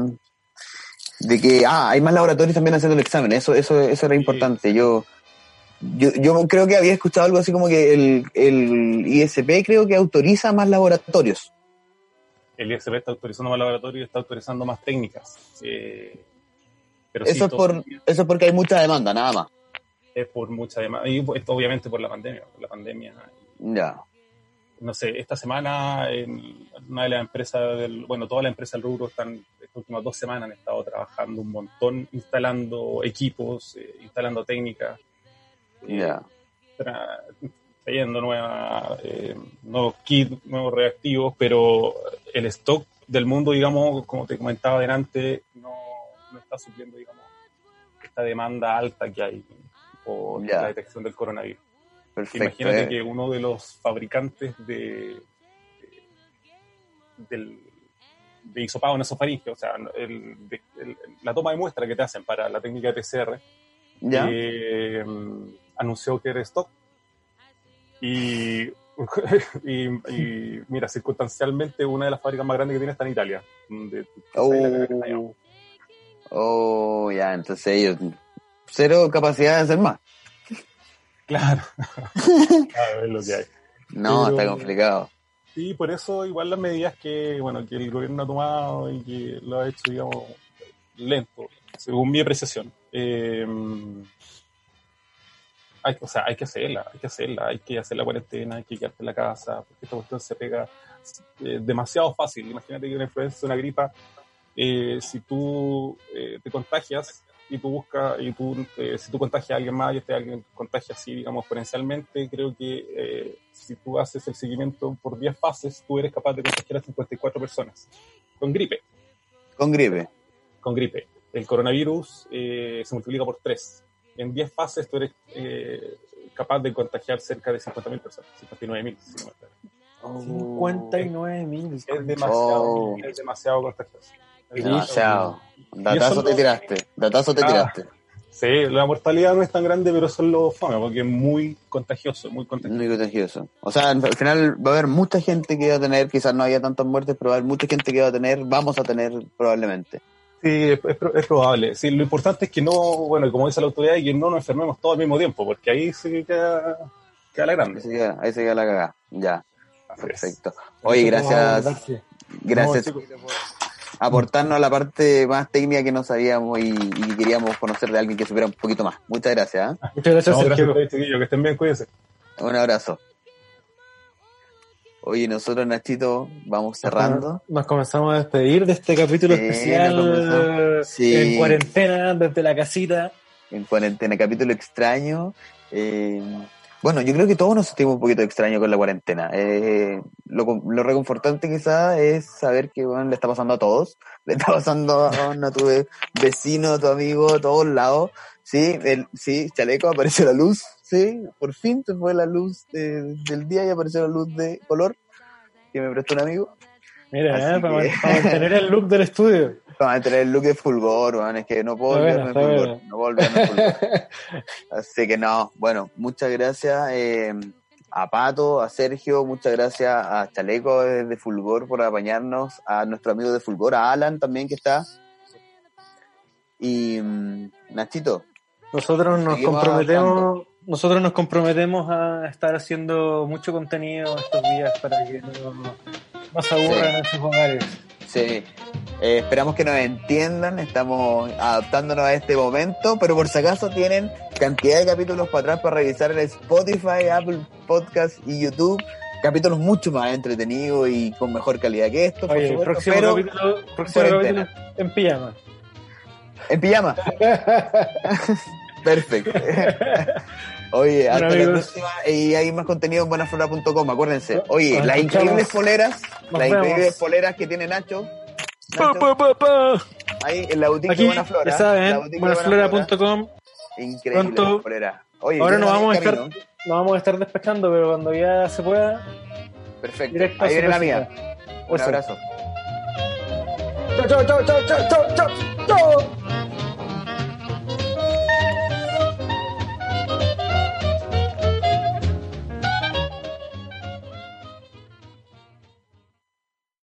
de que ah, hay más laboratorios también haciendo el examen. Eso, eso, eso era importante. Yo, yo, yo creo que había escuchado algo así como que el, el ISP creo que autoriza más laboratorios. El ISP está autorizando más laboratorios y está autorizando más técnicas. Eh, pero sí, Eso es por, eso es porque hay mucha demanda, nada más. es por mucha demanda. Y esto obviamente por la pandemia. Por la pandemia. Ya. No sé, esta semana en una de las empresas, del, bueno, todas las empresas del rubro están, estas últimas dos semanas han estado trabajando un montón, instalando equipos, eh, instalando técnicas. tra- trayendo nueva, eh, nuevos kits, nuevos reactivos, pero el stock del mundo, digamos, como te comentaba delante, no, no está supliendo, digamos, esta demanda alta que hay por la detección del coronavirus. Perfecto. Imagínate eh. que uno de los fabricantes de, de, del, de hisopado nasofaringe, o sea, el- de- el- la toma de muestra que te hacen para la técnica de PCR, Ya. eh, anunció que era stock. Y, [laughs] y, y, mira, circunstancialmente una de las fábricas más grandes que tiene está en Italia. De, Oh, oh, ya, entonces ellos cero capacidad de hacer más. Claro. [laughs] Claro, es lo que hay. No, Pero- está complicado. Y por eso igual las medidas que, bueno, que el gobierno ha tomado y que lo ha hecho, digamos, lento, según mi apreciación. Eh, hay, o sea, hay que hacerla, hay que hacerla, hay que hacer la cuarentena, hay que quedarte en la casa, porque esta cuestión se pega eh, demasiado fácil. Imagínate que una influenza, una gripa, eh, si tú eh, te contagias y tú buscas, y tú, eh, si tú contagias a alguien más y este alguien contagia así, digamos, exponencialmente, creo que eh, si tú haces el seguimiento por 10 fases, tú eres capaz de contagiar a 54 personas con gripe, Con gripe. con gripe. el coronavirus eh, se multiplica por 3. En 10 fases tú eres eh, capaz de contagiar cerca de 50.000 personas, 59.000. Si no me equivoco. 59 mil. es demasiado, Oh. es demasiado contagioso. Y Datazo te tiraste. Datazo te Ah. tiraste. Sí, la mortalidad no es tan grande, pero eso es lo fome, porque es muy contagioso, muy contagioso. Muy contagioso. O sea, al final va a haber mucha gente que va a tener, quizás no haya tantas muertes, pero va a haber mucha gente que va a tener, vamos a tener probablemente. Sí, es, es pro- es probable. Sí, lo importante es que no, bueno, como dice la autoridad, que no nos enfermemos todos al mismo tiempo, porque ahí sí queda, queda la Ahí grande. se queda, ahí se queda la cagada. Ya, Así es. perfecto. Oye, gracias, gracias No, aportarnos a la parte más técnica que no sabíamos y, y queríamos conocer de alguien que supiera un poquito más. Muchas gracias. ¿ah? Muchas gracias, No, gracias ustedes, chiquillos, que estén bien, cuídense. Un abrazo. Oye, nosotros, Nachito, vamos cerrando. Nos comenzamos a despedir de este capítulo Sí, especial. Sí. en cuarentena desde la casita. en cuarentena, capítulo extraño. Eh, bueno, yo creo que todos nos sentimos un poquito extraños con la cuarentena. Eh, lo, lo reconfortante quizá es saber que bueno, le está pasando a todos. [laughs] Le está pasando a, a tu vecino, a tu amigo, a todos lados. Sí, el, sí, chaleco, apareció la luz. Sí, por fin se fue la luz de- del día y apareció la luz de color que me prestó un amigo. Mira, eh, para, que- para mantener el look del estudio. Para mantener el look de fulgor, weón, es que no puedo Está olvidarme bueno, fulgor. bueno. No puedo olvidarme fulgor. [laughs] Así que no, bueno, muchas gracias eh, a Pato, a Sergio, muchas gracias a Chaleco de, Fulgor por apañarnos, a nuestro amigo de Fulgor, a Alan también que está. Y mm, Nachito, Nosotros nos comprometemos, nosotros nos comprometemos a estar haciendo mucho contenido estos días para que no, no se aburran en sus hogares. Sí, eh, esperamos que nos entiendan, estamos adaptándonos a este momento, pero por si acaso tienen cantidad de capítulos para atrás para revisar en Spotify, Apple Podcast y YouTube. Capítulos mucho más entretenidos y con mejor calidad que estos, por Oye, el supuesto, próximo, pero capítulo, próximo capítulo en pijama. en pijama. [laughs] Perfecto. [laughs] Oye, hasta la próxima y hay más contenido en buenaflora.com, acuérdense. Oye, Nos las increíbles poleras, Nos las vemos. increíbles poleras que tiene Nacho. Pa, Nacho, pa, pa, ahí en la boutique Aquí, de Buena Flora. ya saben, buenaflora.com. Increíble Pronto- poleras. Oye, Ahora nos vamos, a estar, nos vamos a estar despechando, pero cuando ya se pueda, Perfecto. Ahí viene la mía. Un abrazo. Chao, chao, chao, chao, chao, chao, chao.